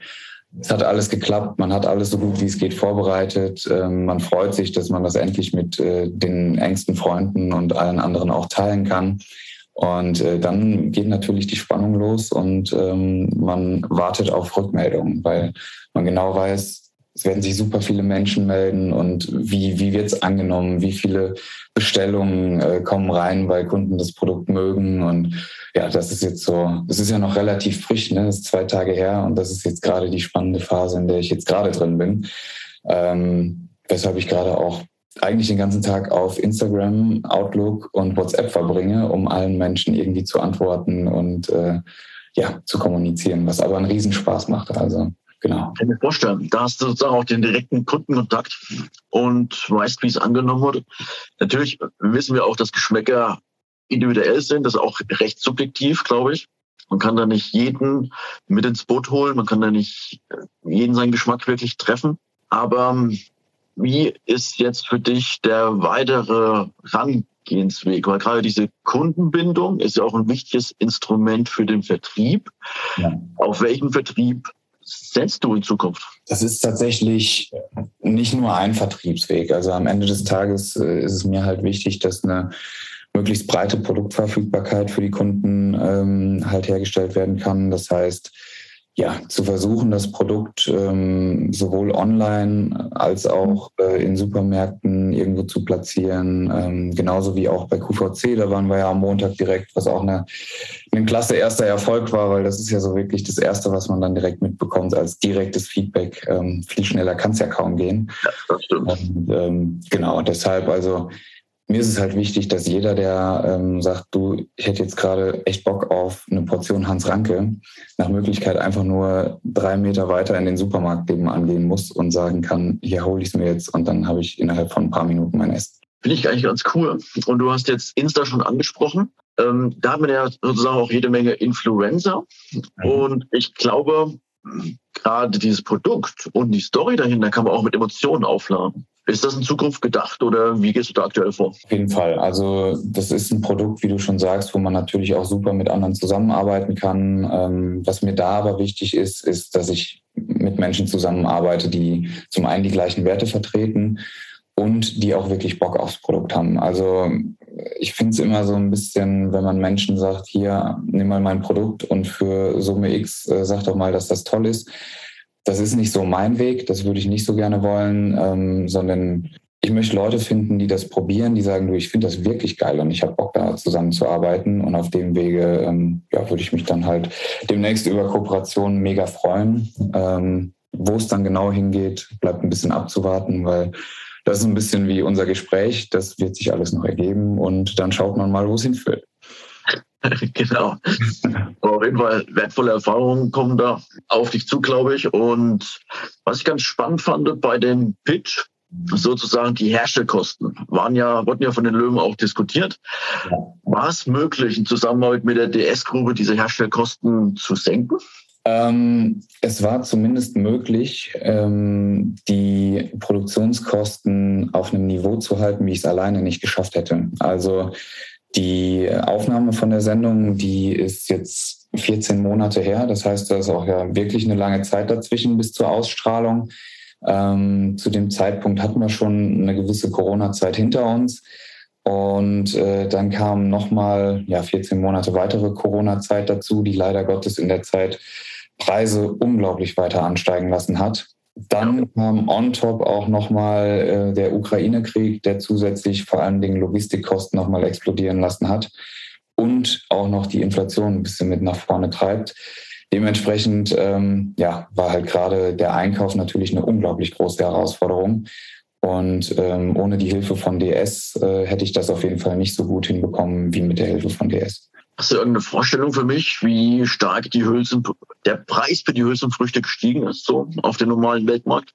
es hat alles geklappt, man hat alles so gut wie es geht vorbereitet. Ähm, man freut sich, dass man das endlich mit äh, den engsten Freunden und allen anderen auch teilen kann. Und äh, dann geht natürlich die Spannung los und ähm, man wartet auf Rückmeldungen, weil man genau weiß, es werden sich super viele Menschen melden und wie, wie wird es angenommen, wie viele Bestellungen äh, kommen rein, weil Kunden das Produkt mögen. Und ja, das ist jetzt so, das ist ja noch relativ frisch, ne? Das ist zwei Tage her und das ist jetzt gerade die spannende Phase, in der ich jetzt gerade drin bin. Ähm, weshalb ich gerade auch eigentlich den ganzen Tag auf Instagram, Outlook und WhatsApp verbringe, um allen Menschen irgendwie zu antworten und äh, ja, zu kommunizieren, was aber einen Riesenspaß macht. Also Genau. Ich kann mir vorstellen, da hast du sozusagen auch den direkten Kundenkontakt und weißt, wie es angenommen wurde. Natürlich wissen wir auch, dass Geschmäcker individuell sind, das ist auch recht subjektiv, glaube ich. Man kann da nicht jeden mit ins Boot holen, man kann da nicht jeden seinen Geschmack wirklich treffen. Aber ähm, wie ist jetzt für dich der weitere Rangehensweg? Weil gerade diese Kundenbindung ist ja auch ein wichtiges Instrument für den Vertrieb. Ja. Auf welchen Vertrieb setzt du in Zukunft? Das ist tatsächlich nicht nur ein Vertriebsweg. Also am Ende des Tages äh, ist es mir halt wichtig, dass eine möglichst breite Produktverfügbarkeit für die Kunden ähm, halt hergestellt werden kann. Das heißt, ja, zu versuchen, das Produkt ähm, sowohl online als auch äh, in Supermärkten irgendwo zu platzieren. Ähm, genauso wie auch bei QVC, da waren wir ja am Montag direkt, was auch eine, ein klasse erster Erfolg war, weil das ist ja so wirklich das Erste, was man dann direkt mitbekommt als direktes Feedback. Ähm, viel schneller kann es ja kaum gehen. Ja, das stimmt. Und, ähm, genau, deshalb also mir ist es halt wichtig, dass jeder, der ähm, sagt, du, ich hätte jetzt gerade echt Bock auf eine Portion Hans Ranke, nach Möglichkeit einfach nur drei Meter weiter in den Supermarkt eben angehen muss und sagen kann, hier hole ich es mir jetzt und dann habe ich innerhalb von ein paar Minuten mein Essen. Finde ich eigentlich ganz cool. Und du hast jetzt Insta schon angesprochen. Ähm, da hat man ja sozusagen auch jede Menge Influencer. Mhm. Und ich glaube, gerade dieses Produkt und die Story dahinter kann man auch mit Emotionen aufladen. Ist das in Zukunft gedacht oder wie gehst du da aktuell vor? Auf jeden Fall. Also das ist ein Produkt, wie du schon sagst, wo man natürlich auch super mit anderen zusammenarbeiten kann. Ähm, was mir da aber wichtig ist, ist, dass ich mit Menschen zusammenarbeite, die zum einen die gleichen Werte vertreten und die auch wirklich Bock aufs Produkt haben. Also ich finde es immer so ein bisschen, wenn man Menschen sagt, hier, nimm mal mein Produkt und für Summe X äh, sag doch mal, dass das toll ist das ist nicht so mein Weg, das würde ich nicht so gerne wollen, ähm, sondern ich möchte Leute finden, die das probieren, die sagen, du, ich finde das wirklich geil und ich habe Bock da zusammenzuarbeiten und auf dem Wege ähm, ja, würde ich mich dann halt demnächst über Kooperationen mega freuen. Ähm, wo es dann genau hingeht, bleibt ein bisschen abzuwarten, weil das ist ein bisschen wie unser Gespräch, das wird sich alles noch ergeben und dann schaut man mal, wo es hinführt. (laughs) genau. Aber auf jeden Fall wertvolle Erfahrungen kommen da auf dich zu, glaube ich. Und was ich ganz spannend fand bei dem Pitch, sozusagen die Herstellkosten waren ja, wurden ja von den Löwen auch diskutiert. War es möglich, in Zusammenarbeit mit der DS-Grube diese Herstellkosten zu senken? Ähm, es war zumindest möglich, ähm, die Produktionskosten auf einem Niveau zu halten, wie ich es alleine nicht geschafft hätte. Also die Aufnahme von der Sendung, die ist jetzt 14 Monate her. Das heißt, da ist auch ja wirklich eine lange Zeit dazwischen bis zur Ausstrahlung. Ähm, zu dem Zeitpunkt hatten wir schon eine gewisse Corona-Zeit hinter uns. Und äh, dann kam nochmal ja, 14 Monate weitere Corona-Zeit dazu, die leider Gottes in der Zeit Preise unglaublich weiter ansteigen lassen hat. Dann kam on top auch nochmal äh, der Ukraine-Krieg, der zusätzlich vor allen Dingen Logistikkosten nochmal explodieren lassen hat und auch noch die Inflation ein bisschen mit nach vorne treibt. Dementsprechend ähm, ja, war halt gerade der Einkauf natürlich eine unglaublich große Herausforderung. Und ähm, ohne die Hilfe von DS äh, hätte ich das auf jeden Fall nicht so gut hinbekommen wie mit der Hilfe von DS. Hast du irgendeine Vorstellung für mich, wie stark die Hülsen, der Preis für die Hülsenfrüchte gestiegen ist, so auf dem normalen Weltmarkt?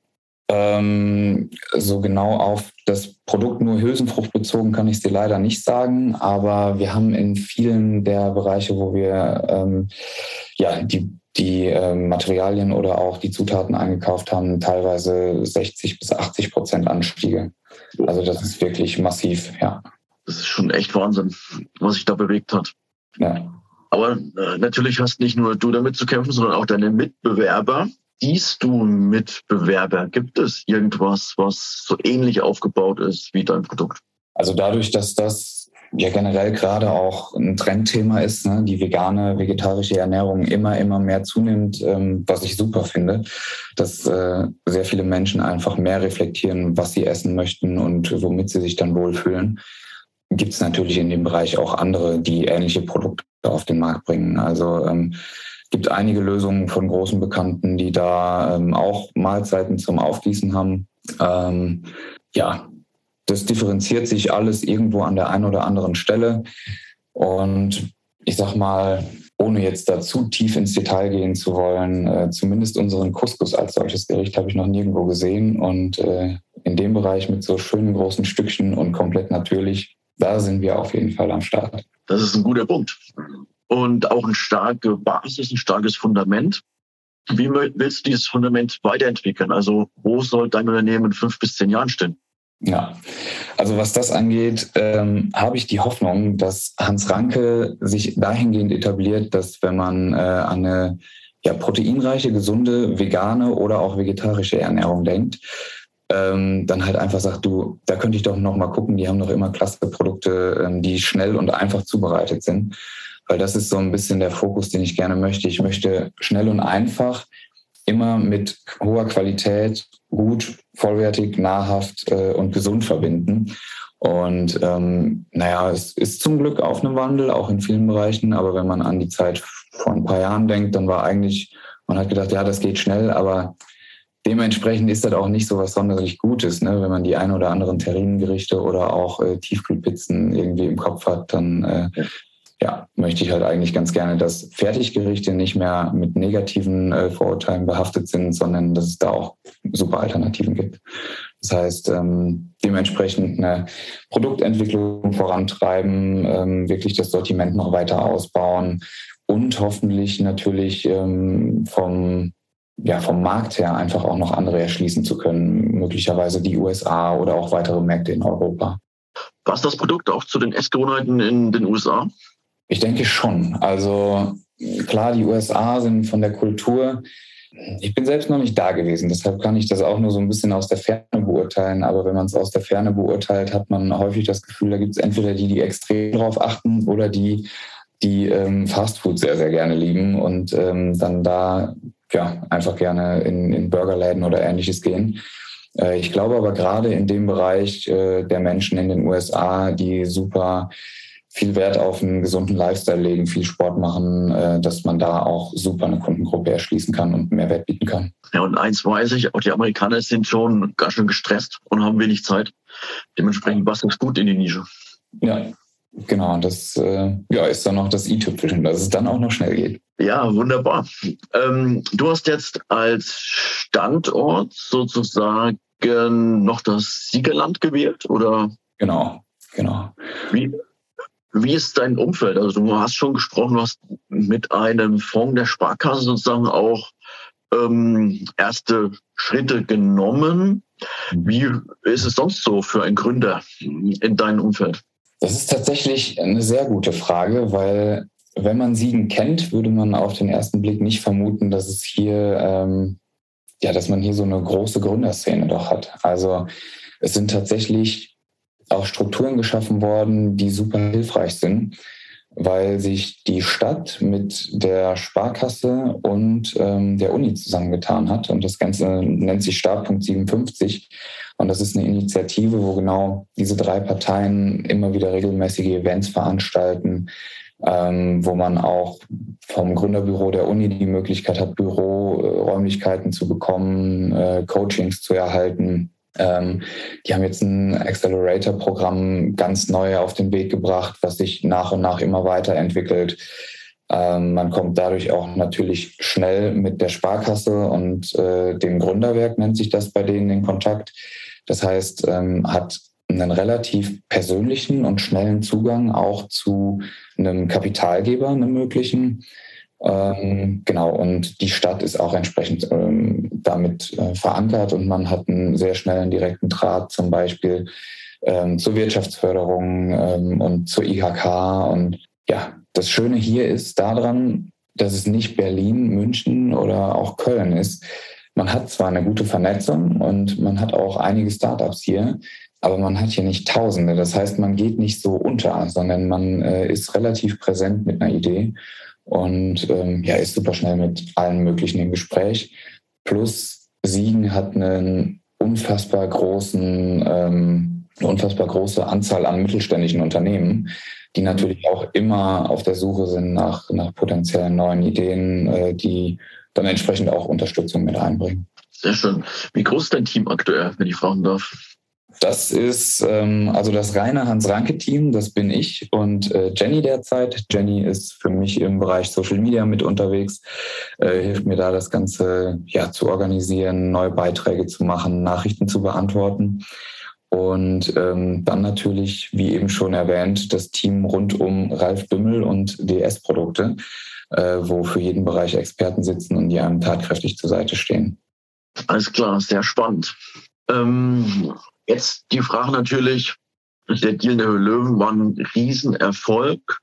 Ähm, so genau auf das Produkt nur Hülsenfrucht bezogen kann ich es dir leider nicht sagen, aber wir haben in vielen der Bereiche, wo wir ähm, ja die die äh, Materialien oder auch die Zutaten eingekauft haben, teilweise 60 bis 80 Prozent Anstiege. Also das ist wirklich massiv, ja. Das ist schon echt Wahnsinn, was sich da bewegt hat. Ja. Aber äh, natürlich hast nicht nur du damit zu kämpfen, sondern auch deine Mitbewerber. Siehst du Mitbewerber? Gibt es irgendwas, was so ähnlich aufgebaut ist wie dein Produkt? Also dadurch, dass das ja generell gerade auch ein Trendthema ist, ne, die vegane, vegetarische Ernährung immer, immer mehr zunimmt, ähm, was ich super finde, dass äh, sehr viele Menschen einfach mehr reflektieren, was sie essen möchten und womit sie sich dann wohlfühlen. Gibt es natürlich in dem Bereich auch andere, die ähnliche Produkte auf den Markt bringen. Also ähm, gibt einige Lösungen von großen Bekannten, die da ähm, auch Mahlzeiten zum Aufgießen haben. Ähm, ja, das differenziert sich alles irgendwo an der einen oder anderen Stelle. Und ich sag mal, ohne jetzt da zu tief ins Detail gehen zu wollen, äh, zumindest unseren Couscous als solches Gericht habe ich noch nirgendwo gesehen. Und äh, in dem Bereich mit so schönen großen Stückchen und komplett natürlich, da sind wir auf jeden Fall am Start. Das ist ein guter Punkt. Und auch eine starke Basis, ein starkes Fundament. Wie willst du dieses Fundament weiterentwickeln? Also wo soll dein Unternehmen in fünf bis zehn Jahren stehen? Ja, also was das angeht, ähm, habe ich die Hoffnung, dass Hans Ranke sich dahingehend etabliert, dass wenn man äh, an eine ja, proteinreiche, gesunde, vegane oder auch vegetarische Ernährung denkt, ähm, dann halt einfach sagt, du, da könnte ich doch noch mal gucken, die haben doch immer klasse Produkte, ähm, die schnell und einfach zubereitet sind. Weil das ist so ein bisschen der Fokus, den ich gerne möchte. Ich möchte schnell und einfach immer mit hoher Qualität gut, vollwertig, nahrhaft äh, und gesund verbinden. Und ähm, naja, es ist zum Glück auf einem Wandel, auch in vielen Bereichen. Aber wenn man an die Zeit vor ein paar Jahren denkt, dann war eigentlich, man hat gedacht, ja, das geht schnell, aber dementsprechend ist das auch nicht so was sonderlich Gutes. Ne? Wenn man die ein oder anderen Terrinen-Gerichte oder auch äh, Tiefkühlpizzen irgendwie im Kopf hat, dann äh, ja, möchte ich halt eigentlich ganz gerne, dass Fertiggerichte nicht mehr mit negativen äh, Vorurteilen behaftet sind, sondern dass es da auch super Alternativen gibt. Das heißt, ähm, dementsprechend eine Produktentwicklung vorantreiben, ähm, wirklich das Sortiment noch weiter ausbauen und hoffentlich natürlich ähm, vom ja, vom Markt her einfach auch noch andere erschließen zu können, möglicherweise die USA oder auch weitere Märkte in Europa. Passt das Produkt auch zu den Essgewohnheiten in den USA? Ich denke schon. Also klar, die USA sind von der Kultur. Ich bin selbst noch nicht da gewesen, deshalb kann ich das auch nur so ein bisschen aus der Ferne beurteilen. Aber wenn man es aus der Ferne beurteilt, hat man häufig das Gefühl, da gibt es entweder die, die extrem drauf achten oder die, die ähm, Fastfood sehr, sehr gerne lieben und ähm, dann da ja, einfach gerne in, in Burgerläden oder ähnliches gehen. Äh, ich glaube aber gerade in dem Bereich äh, der Menschen in den USA, die super viel Wert auf einen gesunden Lifestyle legen, viel Sport machen, äh, dass man da auch super eine Kundengruppe erschließen kann und Mehrwert bieten kann. Ja, und eins weiß ich, auch die Amerikaner sind schon ganz schön gestresst und haben wenig Zeit. Dementsprechend passt das gut in die Nische. Ja, genau. Das äh, ja, ist dann noch das i-Tüpfelchen, dass es dann auch noch schnell geht. Ja, wunderbar. Ähm, du hast jetzt als Standort sozusagen noch das Siegerland gewählt, oder? Genau, genau. Wie, wie ist dein Umfeld? Also du hast schon gesprochen, du hast mit einem Fonds der Sparkasse sozusagen auch ähm, erste Schritte genommen. Wie ist es sonst so für einen Gründer in deinem Umfeld? Das ist tatsächlich eine sehr gute Frage, weil wenn man Siegen kennt, würde man auf den ersten Blick nicht vermuten, dass es hier, ähm, ja, dass man hier so eine große Gründerszene doch hat. Also es sind tatsächlich auch Strukturen geschaffen worden, die super hilfreich sind, weil sich die Stadt mit der Sparkasse und ähm, der Uni zusammengetan hat. Und das Ganze nennt sich Startpunkt 57. Und das ist eine Initiative, wo genau diese drei Parteien immer wieder regelmäßige Events veranstalten, ähm, wo man auch vom Gründerbüro der Uni die Möglichkeit hat, Büroräumlichkeiten zu bekommen, äh, Coachings zu erhalten ähm, die haben jetzt ein Accelerator-Programm ganz neu auf den Weg gebracht, was sich nach und nach immer weiterentwickelt. Ähm, man kommt dadurch auch natürlich schnell mit der Sparkasse und äh, dem Gründerwerk, nennt sich das bei denen, in Kontakt. Das heißt, ähm, hat einen relativ persönlichen und schnellen Zugang auch zu einem Kapitalgeber, einem möglichen. Ähm, genau, und die Stadt ist auch entsprechend ähm, damit äh, verankert und man hat einen sehr schnellen direkten Draht zum Beispiel ähm, zur Wirtschaftsförderung ähm, und zur IHK. Und ja, das Schöne hier ist daran, dass es nicht Berlin, München oder auch Köln ist. Man hat zwar eine gute Vernetzung und man hat auch einige Startups hier, aber man hat hier nicht Tausende. Das heißt, man geht nicht so unter, sondern man äh, ist relativ präsent mit einer Idee und ähm, ja, ist super schnell mit allen möglichen im Gespräch. Plus Siegen hat einen unfassbar großen, ähm, eine unfassbar große Anzahl an mittelständischen Unternehmen, die natürlich auch immer auf der Suche sind nach, nach potenziellen neuen Ideen, äh, die dann entsprechend auch Unterstützung mit einbringen. Sehr schön. Wie groß ist dein Team aktuell, wenn ich fragen darf? Das ist ähm, also das reine Hans-Ranke-Team, das bin ich und äh, Jenny derzeit. Jenny ist für mich im Bereich Social Media mit unterwegs, äh, hilft mir da das Ganze ja, zu organisieren, neue Beiträge zu machen, Nachrichten zu beantworten. Und ähm, dann natürlich, wie eben schon erwähnt, das Team rund um Ralf Dümmel und DS-Produkte, äh, wo für jeden Bereich Experten sitzen und die einem tatkräftig zur Seite stehen. Alles klar, sehr spannend. Ähm, Jetzt die Frage natürlich, der Deal der Löwen war ein Riesenerfolg,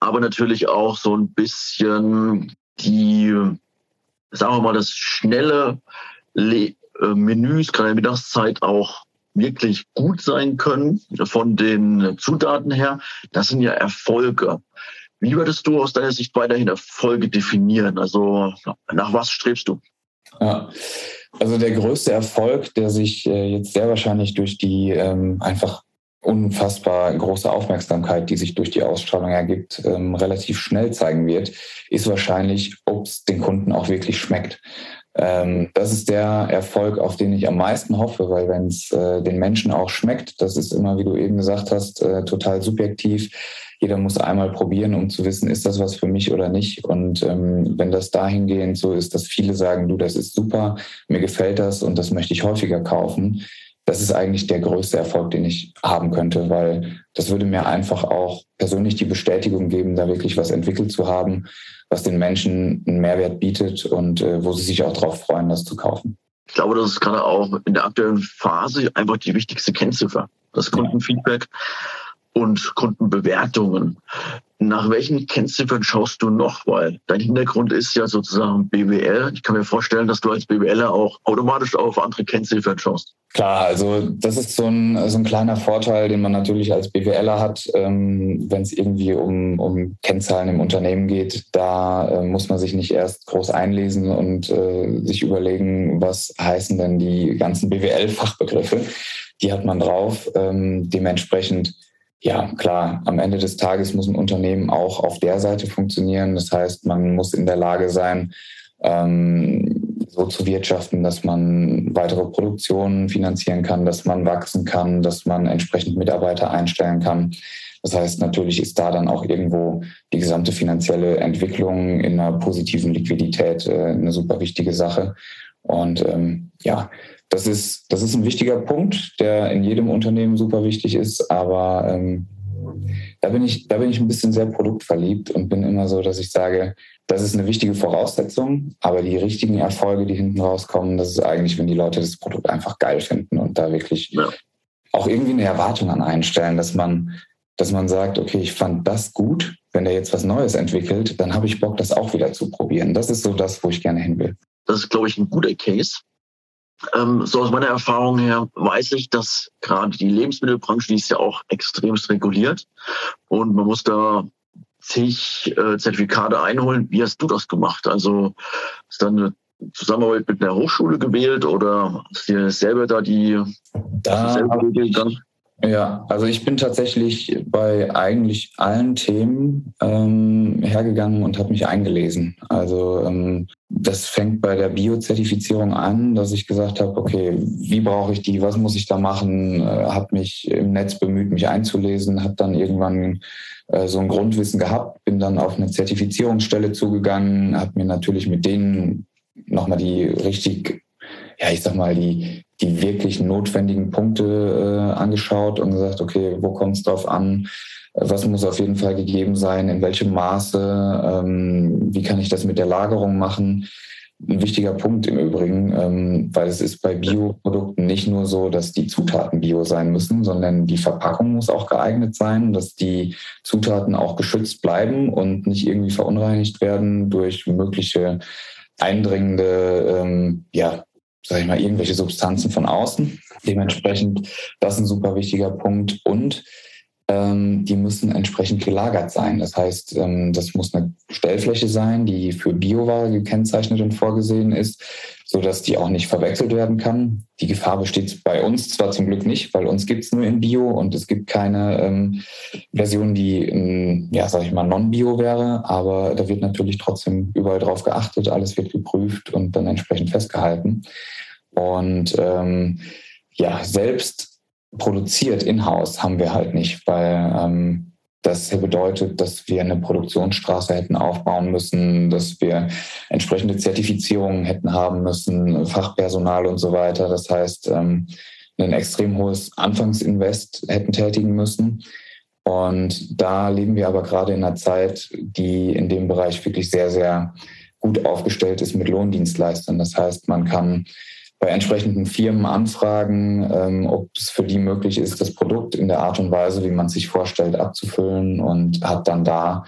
aber natürlich auch so ein bisschen die, sagen wir mal, das schnelle Le äh, Menüs, gerade in der Mittagszeit auch wirklich gut sein können von den Zutaten her. Das sind ja Erfolge. Wie würdest du aus deiner Sicht weiterhin Erfolge definieren? Also nach was strebst du? Ja. Also der größte Erfolg, der sich äh, jetzt sehr wahrscheinlich durch die ähm, einfach unfassbar große Aufmerksamkeit, die sich durch die Ausstrahlung ergibt, ähm, relativ schnell zeigen wird, ist wahrscheinlich, ob es den Kunden auch wirklich schmeckt. Ähm, das ist der Erfolg, auf den ich am meisten hoffe, weil wenn es äh, den Menschen auch schmeckt, das ist immer, wie du eben gesagt hast, äh, total subjektiv jeder muss einmal probieren, um zu wissen, ist das was für mich oder nicht. Und ähm, wenn das dahingehend so ist, dass viele sagen, du, das ist super, mir gefällt das und das möchte ich häufiger kaufen, das ist eigentlich der größte Erfolg, den ich haben könnte, weil das würde mir einfach auch persönlich die Bestätigung geben, da wirklich was entwickelt zu haben, was den Menschen einen Mehrwert bietet und äh, wo sie sich auch darauf freuen, das zu kaufen. Ich glaube, das ist gerade auch in der aktuellen Phase einfach die wichtigste Kennziffer, das Kundenfeedback. Ja und Kundenbewertungen. Nach welchen Kennziffern schaust du noch? Weil dein Hintergrund ist ja sozusagen BWL. Ich kann mir vorstellen, dass du als BWLer auch automatisch auf andere Kennziffern schaust. Klar, also das ist so ein, so ein kleiner Vorteil, den man natürlich als BWLer hat, ähm, wenn es irgendwie um, um Kennzahlen im Unternehmen geht. Da äh, muss man sich nicht erst groß einlesen und äh, sich überlegen, was heißen denn die ganzen BWL-Fachbegriffe. Die hat man drauf. Ähm, dementsprechend ja, klar, am Ende des Tages muss ein Unternehmen auch auf der Seite funktionieren. Das heißt, man muss in der Lage sein, ähm, so zu wirtschaften, dass man weitere Produktionen finanzieren kann, dass man wachsen kann, dass man entsprechend Mitarbeiter einstellen kann. Das heißt, natürlich ist da dann auch irgendwo die gesamte finanzielle Entwicklung in einer positiven Liquidität äh, eine super wichtige Sache. Und ähm, ja, das ist, das ist ein wichtiger Punkt, der in jedem Unternehmen super wichtig ist, aber ähm, da bin ich, da bin ich ein bisschen sehr produktverliebt und bin immer so, dass ich sage, das ist eine wichtige Voraussetzung, aber die richtigen Erfolge, die hinten rauskommen, das ist eigentlich, wenn die Leute das Produkt einfach geil finden und da wirklich ja. auch irgendwie eine Erwartung an einstellen, dass man, dass man sagt, okay, ich fand das gut, wenn der jetzt was Neues entwickelt, dann habe ich Bock, das auch wieder zu probieren. Das ist so das, wo ich gerne hin will. Das ist, glaube ich, ein guter Case. Ähm, so aus meiner Erfahrung her weiß ich, dass gerade die Lebensmittelbranche, die ist ja auch extremst reguliert und man muss da zig äh, Zertifikate einholen. Wie hast du das gemacht? Also ist dann eine Zusammenarbeit mit einer Hochschule gewählt oder hast du dir selber da die da habe ich, Ja, also ich bin tatsächlich bei eigentlich allen Themen ähm, hergegangen und habe mich eingelesen. Also ähm, das fängt bei der Biozertifizierung an, dass ich gesagt habe, okay, wie brauche ich die, was muss ich da machen, äh, habe mich im Netz bemüht, mich einzulesen, habe dann irgendwann äh, so ein Grundwissen gehabt, bin dann auf eine Zertifizierungsstelle zugegangen, habe mir natürlich mit denen nochmal die richtig, ja, ich sag mal, die die wirklich notwendigen Punkte äh, angeschaut und gesagt, okay, wo kommt es drauf an? Was muss auf jeden Fall gegeben sein? In welchem Maße? Ähm, wie kann ich das mit der Lagerung machen? Ein wichtiger Punkt im Übrigen, ähm, weil es ist bei Bioprodukten nicht nur so, dass die Zutaten bio sein müssen, sondern die Verpackung muss auch geeignet sein, dass die Zutaten auch geschützt bleiben und nicht irgendwie verunreinigt werden durch mögliche eindringende ähm, ja, sage ich mal, irgendwelche Substanzen von außen. Dementsprechend, das ist ein super wichtiger Punkt. Und ähm, die müssen entsprechend gelagert sein. Das heißt, ähm, das muss eine Stellfläche sein, die für Bioware gekennzeichnet und vorgesehen ist, so dass die auch nicht verwechselt werden kann. Die Gefahr besteht bei uns zwar zum Glück nicht, weil uns gibt es nur in Bio und es gibt keine ähm, Version, die, in, ja, sag ich mal, non-Bio wäre, aber da wird natürlich trotzdem überall drauf geachtet, alles wird geprüft und dann entsprechend festgehalten. Und ähm, ja, selbst produziert in-house haben wir halt nicht, weil ähm, das bedeutet, dass wir eine Produktionsstraße hätten aufbauen müssen, dass wir entsprechende Zertifizierungen hätten haben müssen, Fachpersonal und so weiter. Das heißt, ähm, ein extrem hohes Anfangsinvest hätten tätigen müssen. Und da leben wir aber gerade in einer Zeit, die in dem Bereich wirklich sehr, sehr gut aufgestellt ist mit Lohndienstleistern. Das heißt, man kann bei entsprechenden Firmen anfragen, ähm, ob es für die möglich ist, das Produkt in der Art und Weise, wie man es sich vorstellt, abzufüllen und hat dann da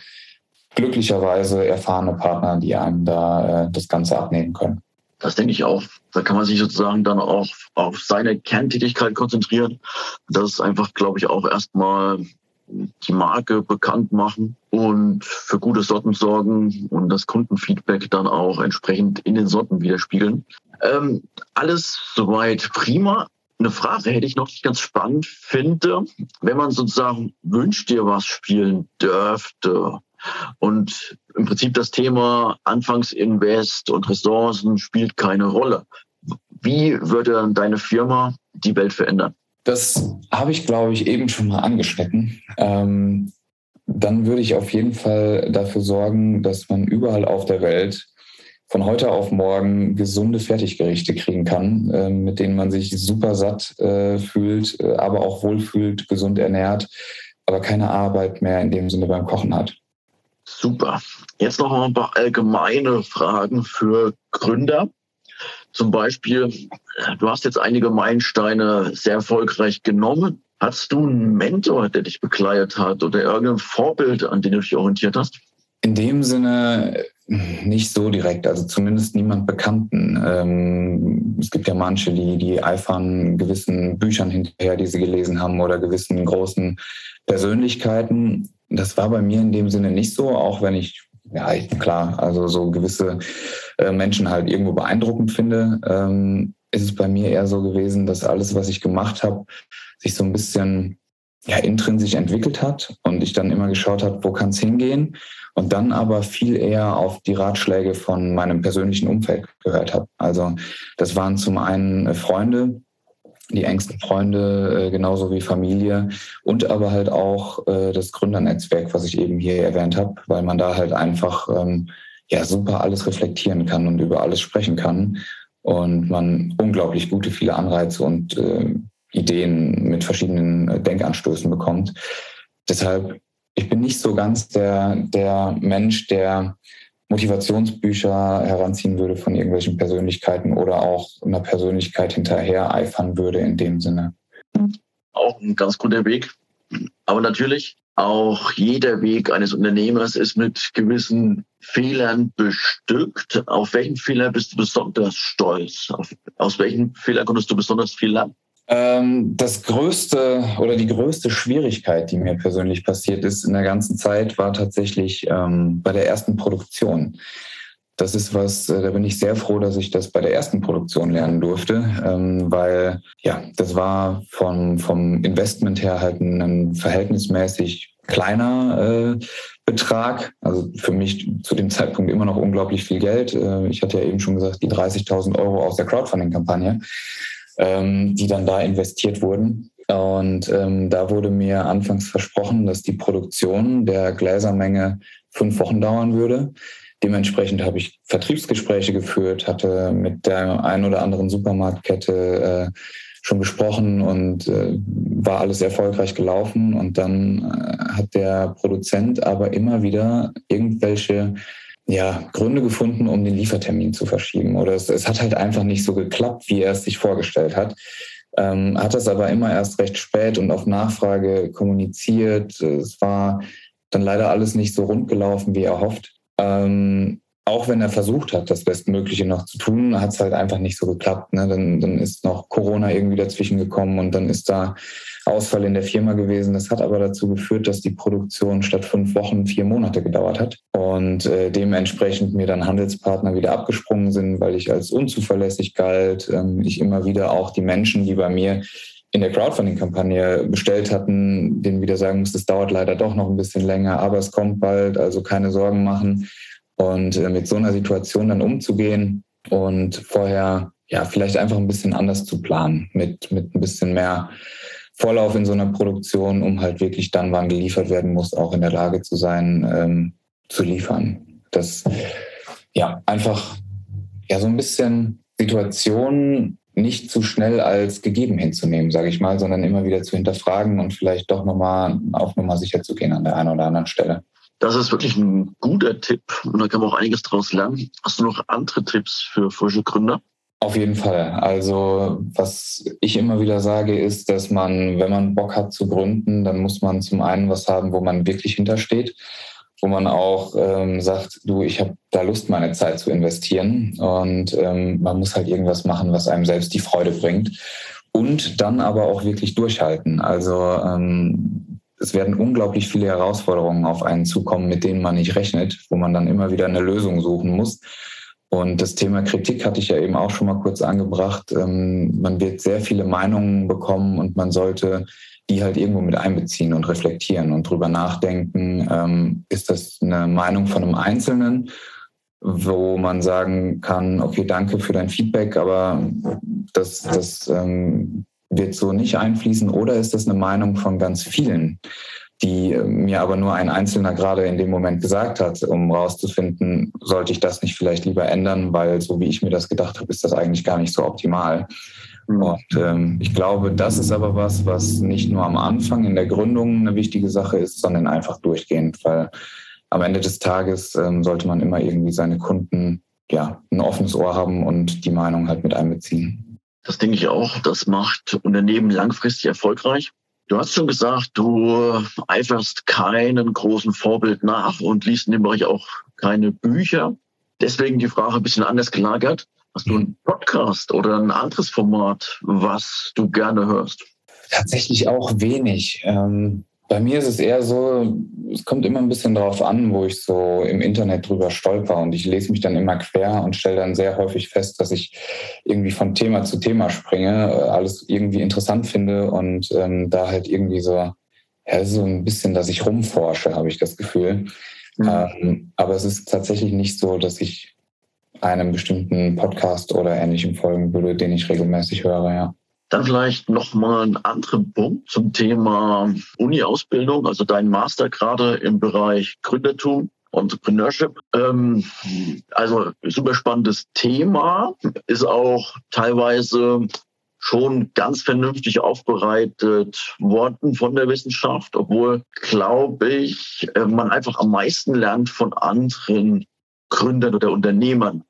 glücklicherweise erfahrene Partner, die einem da äh, das Ganze abnehmen können. Das denke ich auch. Da kann man sich sozusagen dann auch auf seine Kerntätigkeit konzentrieren. Das ist einfach, glaube ich, auch erstmal die Marke bekannt machen und für gute Sorten sorgen und das Kundenfeedback dann auch entsprechend in den Sorten widerspiegeln. Ähm, alles soweit prima. Eine Frage hätte ich noch, die ich ganz spannend finde. Wenn man sozusagen wünscht dir was spielen dürfte und im Prinzip das Thema Anfangsinvest und Ressourcen spielt keine Rolle. Wie würde dann deine Firma die Welt verändern? Das habe ich, glaube ich, eben schon mal angeschnitten. Ähm, dann würde ich auf jeden Fall dafür sorgen, dass man überall auf der Welt von heute auf morgen gesunde Fertiggerichte kriegen kann, äh, mit denen man sich super satt äh, fühlt, äh, aber auch wohlfühlt, gesund ernährt, aber keine Arbeit mehr in dem Sinne beim Kochen hat. Super. Jetzt noch ein paar allgemeine Fragen für Gründer. Zum Beispiel, du hast jetzt einige Meilensteine sehr erfolgreich genommen. Hast du einen Mentor, der dich begleitet hat oder irgendein Vorbild, an dem du dich orientiert hast? In dem Sinne nicht so direkt, also zumindest niemand Bekannten. Ähm, es gibt ja manche, die, die eifern gewissen Büchern hinterher, die sie gelesen haben oder gewissen großen Persönlichkeiten. Das war bei mir in dem Sinne nicht so, auch wenn ich, ja, klar, also so gewisse äh, Menschen halt irgendwo beeindruckend finde. Ähm, ist es bei mir eher so gewesen, dass alles, was ich gemacht habe, sich so ein bisschen ja, intrinsisch entwickelt hat und ich dann immer geschaut habe, wo kann es hingehen und dann aber viel eher auf die Ratschläge von meinem persönlichen Umfeld gehört habe. Also das waren zum einen äh, Freunde, die engsten Freunde, äh, genauso wie Familie und aber halt auch das Gründernetzwerk, was ich eben hier erwähnt habe, weil man da halt einfach ähm, ja super alles reflektieren kann und über alles sprechen kann und man unglaublich gute viele Anreize und äh, Ideen mit verschiedenen äh, Denkanstößen bekommt. Deshalb, ich bin nicht so ganz der, der Mensch, der Motivationsbücher heranziehen würde von irgendwelchen Persönlichkeiten oder auch einer Persönlichkeit hinterher eifern würde in dem Sinne. Auch ein ganz guter Weg. Aber natürlich, auch jeder Weg eines Unternehmers ist mit gewissen Fehlern bestückt. Auf welchen Fehler bist du besonders stolz? Auf, aus welchen Fehlern konntest du besonders viel lernen? Ähm, das größte oder die größte Schwierigkeit, die mir persönlich passiert ist in der ganzen Zeit, war tatsächlich ähm, bei der ersten Produktion. Das ist was, äh, da bin ich sehr froh, dass ich das bei der ersten Produktion lernen durfte, ähm, weil ja, das war vom, vom Investment her halt ein verhältnismäßig kleiner äh, Betrag. Also für mich zu dem Zeitpunkt immer noch unglaublich viel Geld. Äh, ich hatte ja eben schon gesagt, die 30.000 Euro aus der Crowdfunding-Kampagne, ähm, die dann da investiert wurden. Und ähm, da wurde mir anfangs versprochen, dass die Produktion der Gläsermenge fünf Wochen dauern würde. Dementsprechend habe ich Vertriebsgespräche geführt, hatte mit der ein oder anderen Supermarktkette äh, schon besprochen und äh, war alles erfolgreich gelaufen. Und dann äh, hat der Produzent aber immer wieder irgendwelche ja, Gründe gefunden, um den Liefertermin zu verschieben. Oder es, es hat halt einfach nicht so geklappt, wie er es sich vorgestellt hat. Ähm, hat das aber immer erst recht spät und auf Nachfrage kommuniziert. Es war dann leider alles nicht so rund gelaufen, wie er hofft. Ähm, auch wenn er versucht hat, das Bestmögliche noch zu tun, hat es halt einfach nicht so geklappt. Ne? Dann, dann ist noch Corona irgendwie dazwischen gekommen und dann ist da Ausfall in der Firma gewesen. Das hat aber dazu geführt, dass die Produktion statt fünf Wochen vier Monate gedauert hat und äh, dementsprechend mir dann Handelspartner wieder abgesprungen sind, weil ich als unzuverlässig galt. Ähm, ich immer wieder auch die Menschen, die bei mir in der Crowdfunding-Kampagne bestellt hatten, denen wieder sagen muss, das dauert leider doch noch ein bisschen länger, aber es kommt bald, also keine Sorgen machen. Und äh, mit so einer Situation dann umzugehen und vorher ja vielleicht einfach ein bisschen anders zu planen, mit, mit ein bisschen mehr Vorlauf in so einer Produktion, um halt wirklich dann, wann geliefert werden muss, auch in der Lage zu sein, ähm, zu liefern. Das ja einfach ja so ein bisschen Situationen nicht zu schnell als gegeben hinzunehmen, sage ich mal, sondern immer wieder zu hinterfragen und vielleicht doch nochmal auf Nummer sicher zu gehen an der einen oder anderen Stelle. Das ist wirklich ein guter Tipp und da kann man auch einiges draus lernen. Hast du noch andere Tipps für frische Gründer? Auf jeden Fall. Also was ich immer wieder sage, ist, dass man, wenn man Bock hat zu gründen, dann muss man zum einen was haben, wo man wirklich hintersteht wo man auch ähm, sagt, du, ich habe da Lust, meine Zeit zu investieren und ähm, man muss halt irgendwas machen, was einem selbst die Freude bringt und dann aber auch wirklich durchhalten. Also ähm, es werden unglaublich viele Herausforderungen auf einen zukommen, mit denen man nicht rechnet, wo man dann immer wieder eine Lösung suchen muss. Und das Thema Kritik hatte ich ja eben auch schon mal kurz angebracht. Ähm, man wird sehr viele Meinungen bekommen und man sollte die halt irgendwo mit einbeziehen und reflektieren und drüber nachdenken, ähm, ist das eine Meinung von einem Einzelnen, wo man sagen kann, okay, danke für dein Feedback, aber das, das ähm, wird so nicht einfließen, oder ist das eine Meinung von ganz vielen, die mir aber nur ein Einzelner gerade in dem Moment gesagt hat, um rauszufinden, sollte ich das nicht vielleicht lieber ändern, weil so wie ich mir das gedacht habe, ist das eigentlich gar nicht so optimal. Und ähm, ich glaube, das ist aber was, was nicht nur am Anfang in der Gründung eine wichtige Sache ist, sondern einfach durchgehend, weil am Ende des Tages ähm, sollte man immer irgendwie seine Kunden ja ein offenes Ohr haben und die Meinung halt mit einbeziehen. Das denke ich auch. Das macht Unternehmen langfristig erfolgreich. Du hast schon gesagt, du eiferst keinen großen Vorbild nach und liest in dem Bereich auch keine Bücher. Deswegen die Frage ein bisschen anders gelagert. Hast du einen Podcast oder ein anderes Format, was du gerne hörst? Tatsächlich auch wenig. Ähm, bei mir ist es eher so, es kommt immer ein bisschen darauf an, wo ich so im Internet drüber stolper und ich lese mich dann immer quer und stelle dann sehr häufig fest, dass ich irgendwie von Thema zu Thema springe, äh, alles irgendwie interessant finde und ähm, da halt irgendwie so, ja, so ein bisschen, dass ich rumforsche, habe ich das Gefühl. Mhm. Ähm, aber es ist tatsächlich nicht so, dass ich einem bestimmten Podcast oder ähnlichem folgen würde, den ich regelmäßig höre, ja. Dann vielleicht nochmal ein anderer Punkt zum Thema Uni-Ausbildung, also dein Master gerade im Bereich Gründertum. Entrepreneurship. Ähm, also super spannendes Thema, ist auch teilweise schon ganz vernünftig aufbereitet worden von der Wissenschaft, obwohl, glaube ich, äh, man einfach am meisten lernt von anderen Gründern oder Unternehmern.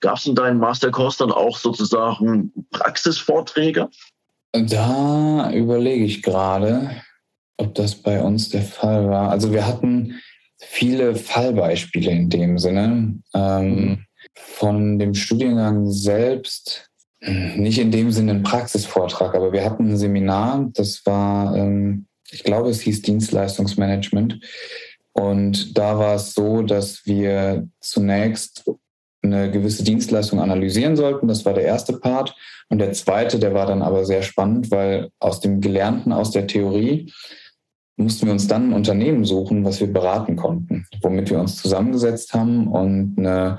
Gab es in deinem Masterkurs dann auch sozusagen Praxisvorträge? Da überlege ich gerade, ob das bei uns der Fall war. Also wir hatten viele Fallbeispiele in dem Sinne. Ähm, von dem Studiengang selbst nicht in dem Sinne ein Praxisvortrag, aber wir hatten ein Seminar, das war, ähm, ich glaube, es hieß Dienstleistungsmanagement. Und da war es so, dass wir zunächst eine gewisse Dienstleistung analysieren sollten. Das war der erste Part. Und der zweite, der war dann aber sehr spannend, weil aus dem Gelernten, aus der Theorie, mussten wir uns dann ein Unternehmen suchen, was wir beraten konnten, womit wir uns zusammengesetzt haben und eine,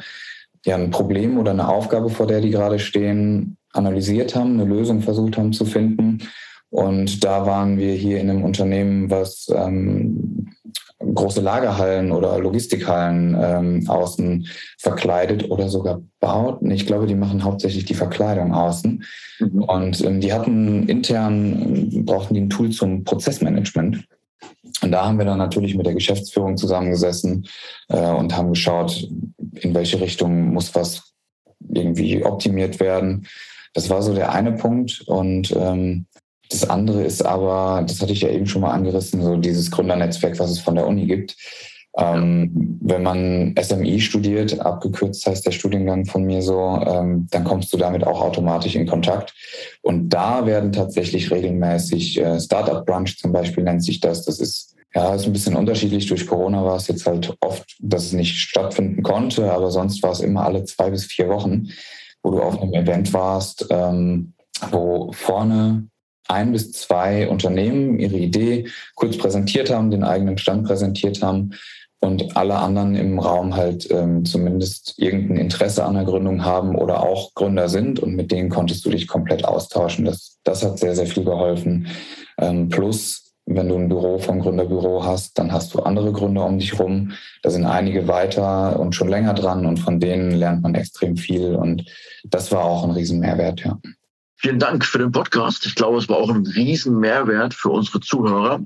ja, ein Problem oder eine Aufgabe, vor der die gerade stehen, analysiert haben, eine Lösung versucht haben zu finden. Und da waren wir hier in einem Unternehmen, was ähm, große Lagerhallen oder Logistikhallen ähm, außen verkleidet oder sogar baut. Ich glaube, die machen hauptsächlich die Verkleidung außen. Mhm. Und ähm, die hatten intern, brauchten die ein Tool zum Prozessmanagement. Und da haben wir dann natürlich mit der Geschäftsführung zusammengesessen äh, und haben geschaut, in welche Richtung muss was irgendwie optimiert werden. Das war so der eine Punkt. Und ähm, das andere ist aber, das hatte ich ja eben schon mal angerissen, so dieses Gründernetzwerk, was es von der Uni gibt. Ähm, wenn man SMI studiert, abgekürzt heißt der Studiengang von mir so, ähm, dann kommst du damit auch automatisch in Kontakt. Und da werden tatsächlich regelmäßig äh, Startup Brunch zum Beispiel nennt sich das. Das ist ja ist ein bisschen unterschiedlich. Durch Corona war es jetzt halt oft, dass es nicht stattfinden konnte, aber sonst war es immer alle zwei bis vier Wochen, wo du auf einem Event warst, ähm, wo vorne ein bis zwei Unternehmen ihre Idee kurz präsentiert haben, den eigenen Stand präsentiert haben und alle anderen im Raum halt ähm, zumindest irgendein Interesse an der Gründung haben oder auch Gründer sind und mit denen konntest du dich komplett austauschen. Das, das hat sehr, sehr viel geholfen. Ähm, plus, wenn du ein Büro vom Gründerbüro hast, dann hast du andere Gründer um dich rum. Da sind einige weiter und schon länger dran und von denen lernt man extrem viel und das war auch ein Riesenmehrwert, ja. Vielen Dank für den Podcast. Ich glaube, es war auch ein riesen Mehrwert für unsere Zuhörer.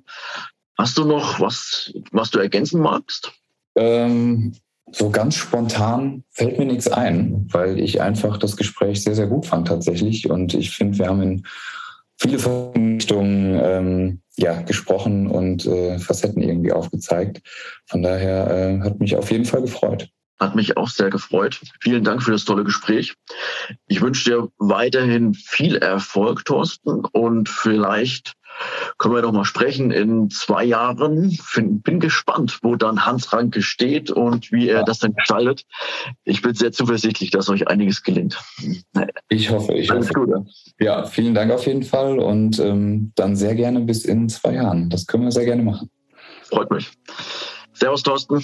Hast du noch was, was du ergänzen magst? Ähm, so ganz spontan fällt mir nichts ein, weil ich einfach das Gespräch sehr, sehr gut fand tatsächlich. Und ich finde, wir haben in viele Richtungen ähm, ja, gesprochen und äh, Facetten irgendwie aufgezeigt. Von daher äh, hat mich auf jeden Fall gefreut. Hat mich auch sehr gefreut. Vielen Dank für das tolle Gespräch. Ich wünsche dir weiterhin viel Erfolg, Thorsten, und vielleicht können wir doch mal sprechen in zwei Jahren. Bin gespannt, wo dann Hans Ranke steht und wie er das dann gestaltet. Ich bin sehr zuversichtlich, dass euch einiges gelingt. Ich hoffe, ich Alles hoffe. Gute. Ja, vielen Dank auf jeden Fall und ähm, dann sehr gerne bis in zwei Jahren. Das können wir sehr gerne machen. Freut mich. Servus, Thorsten.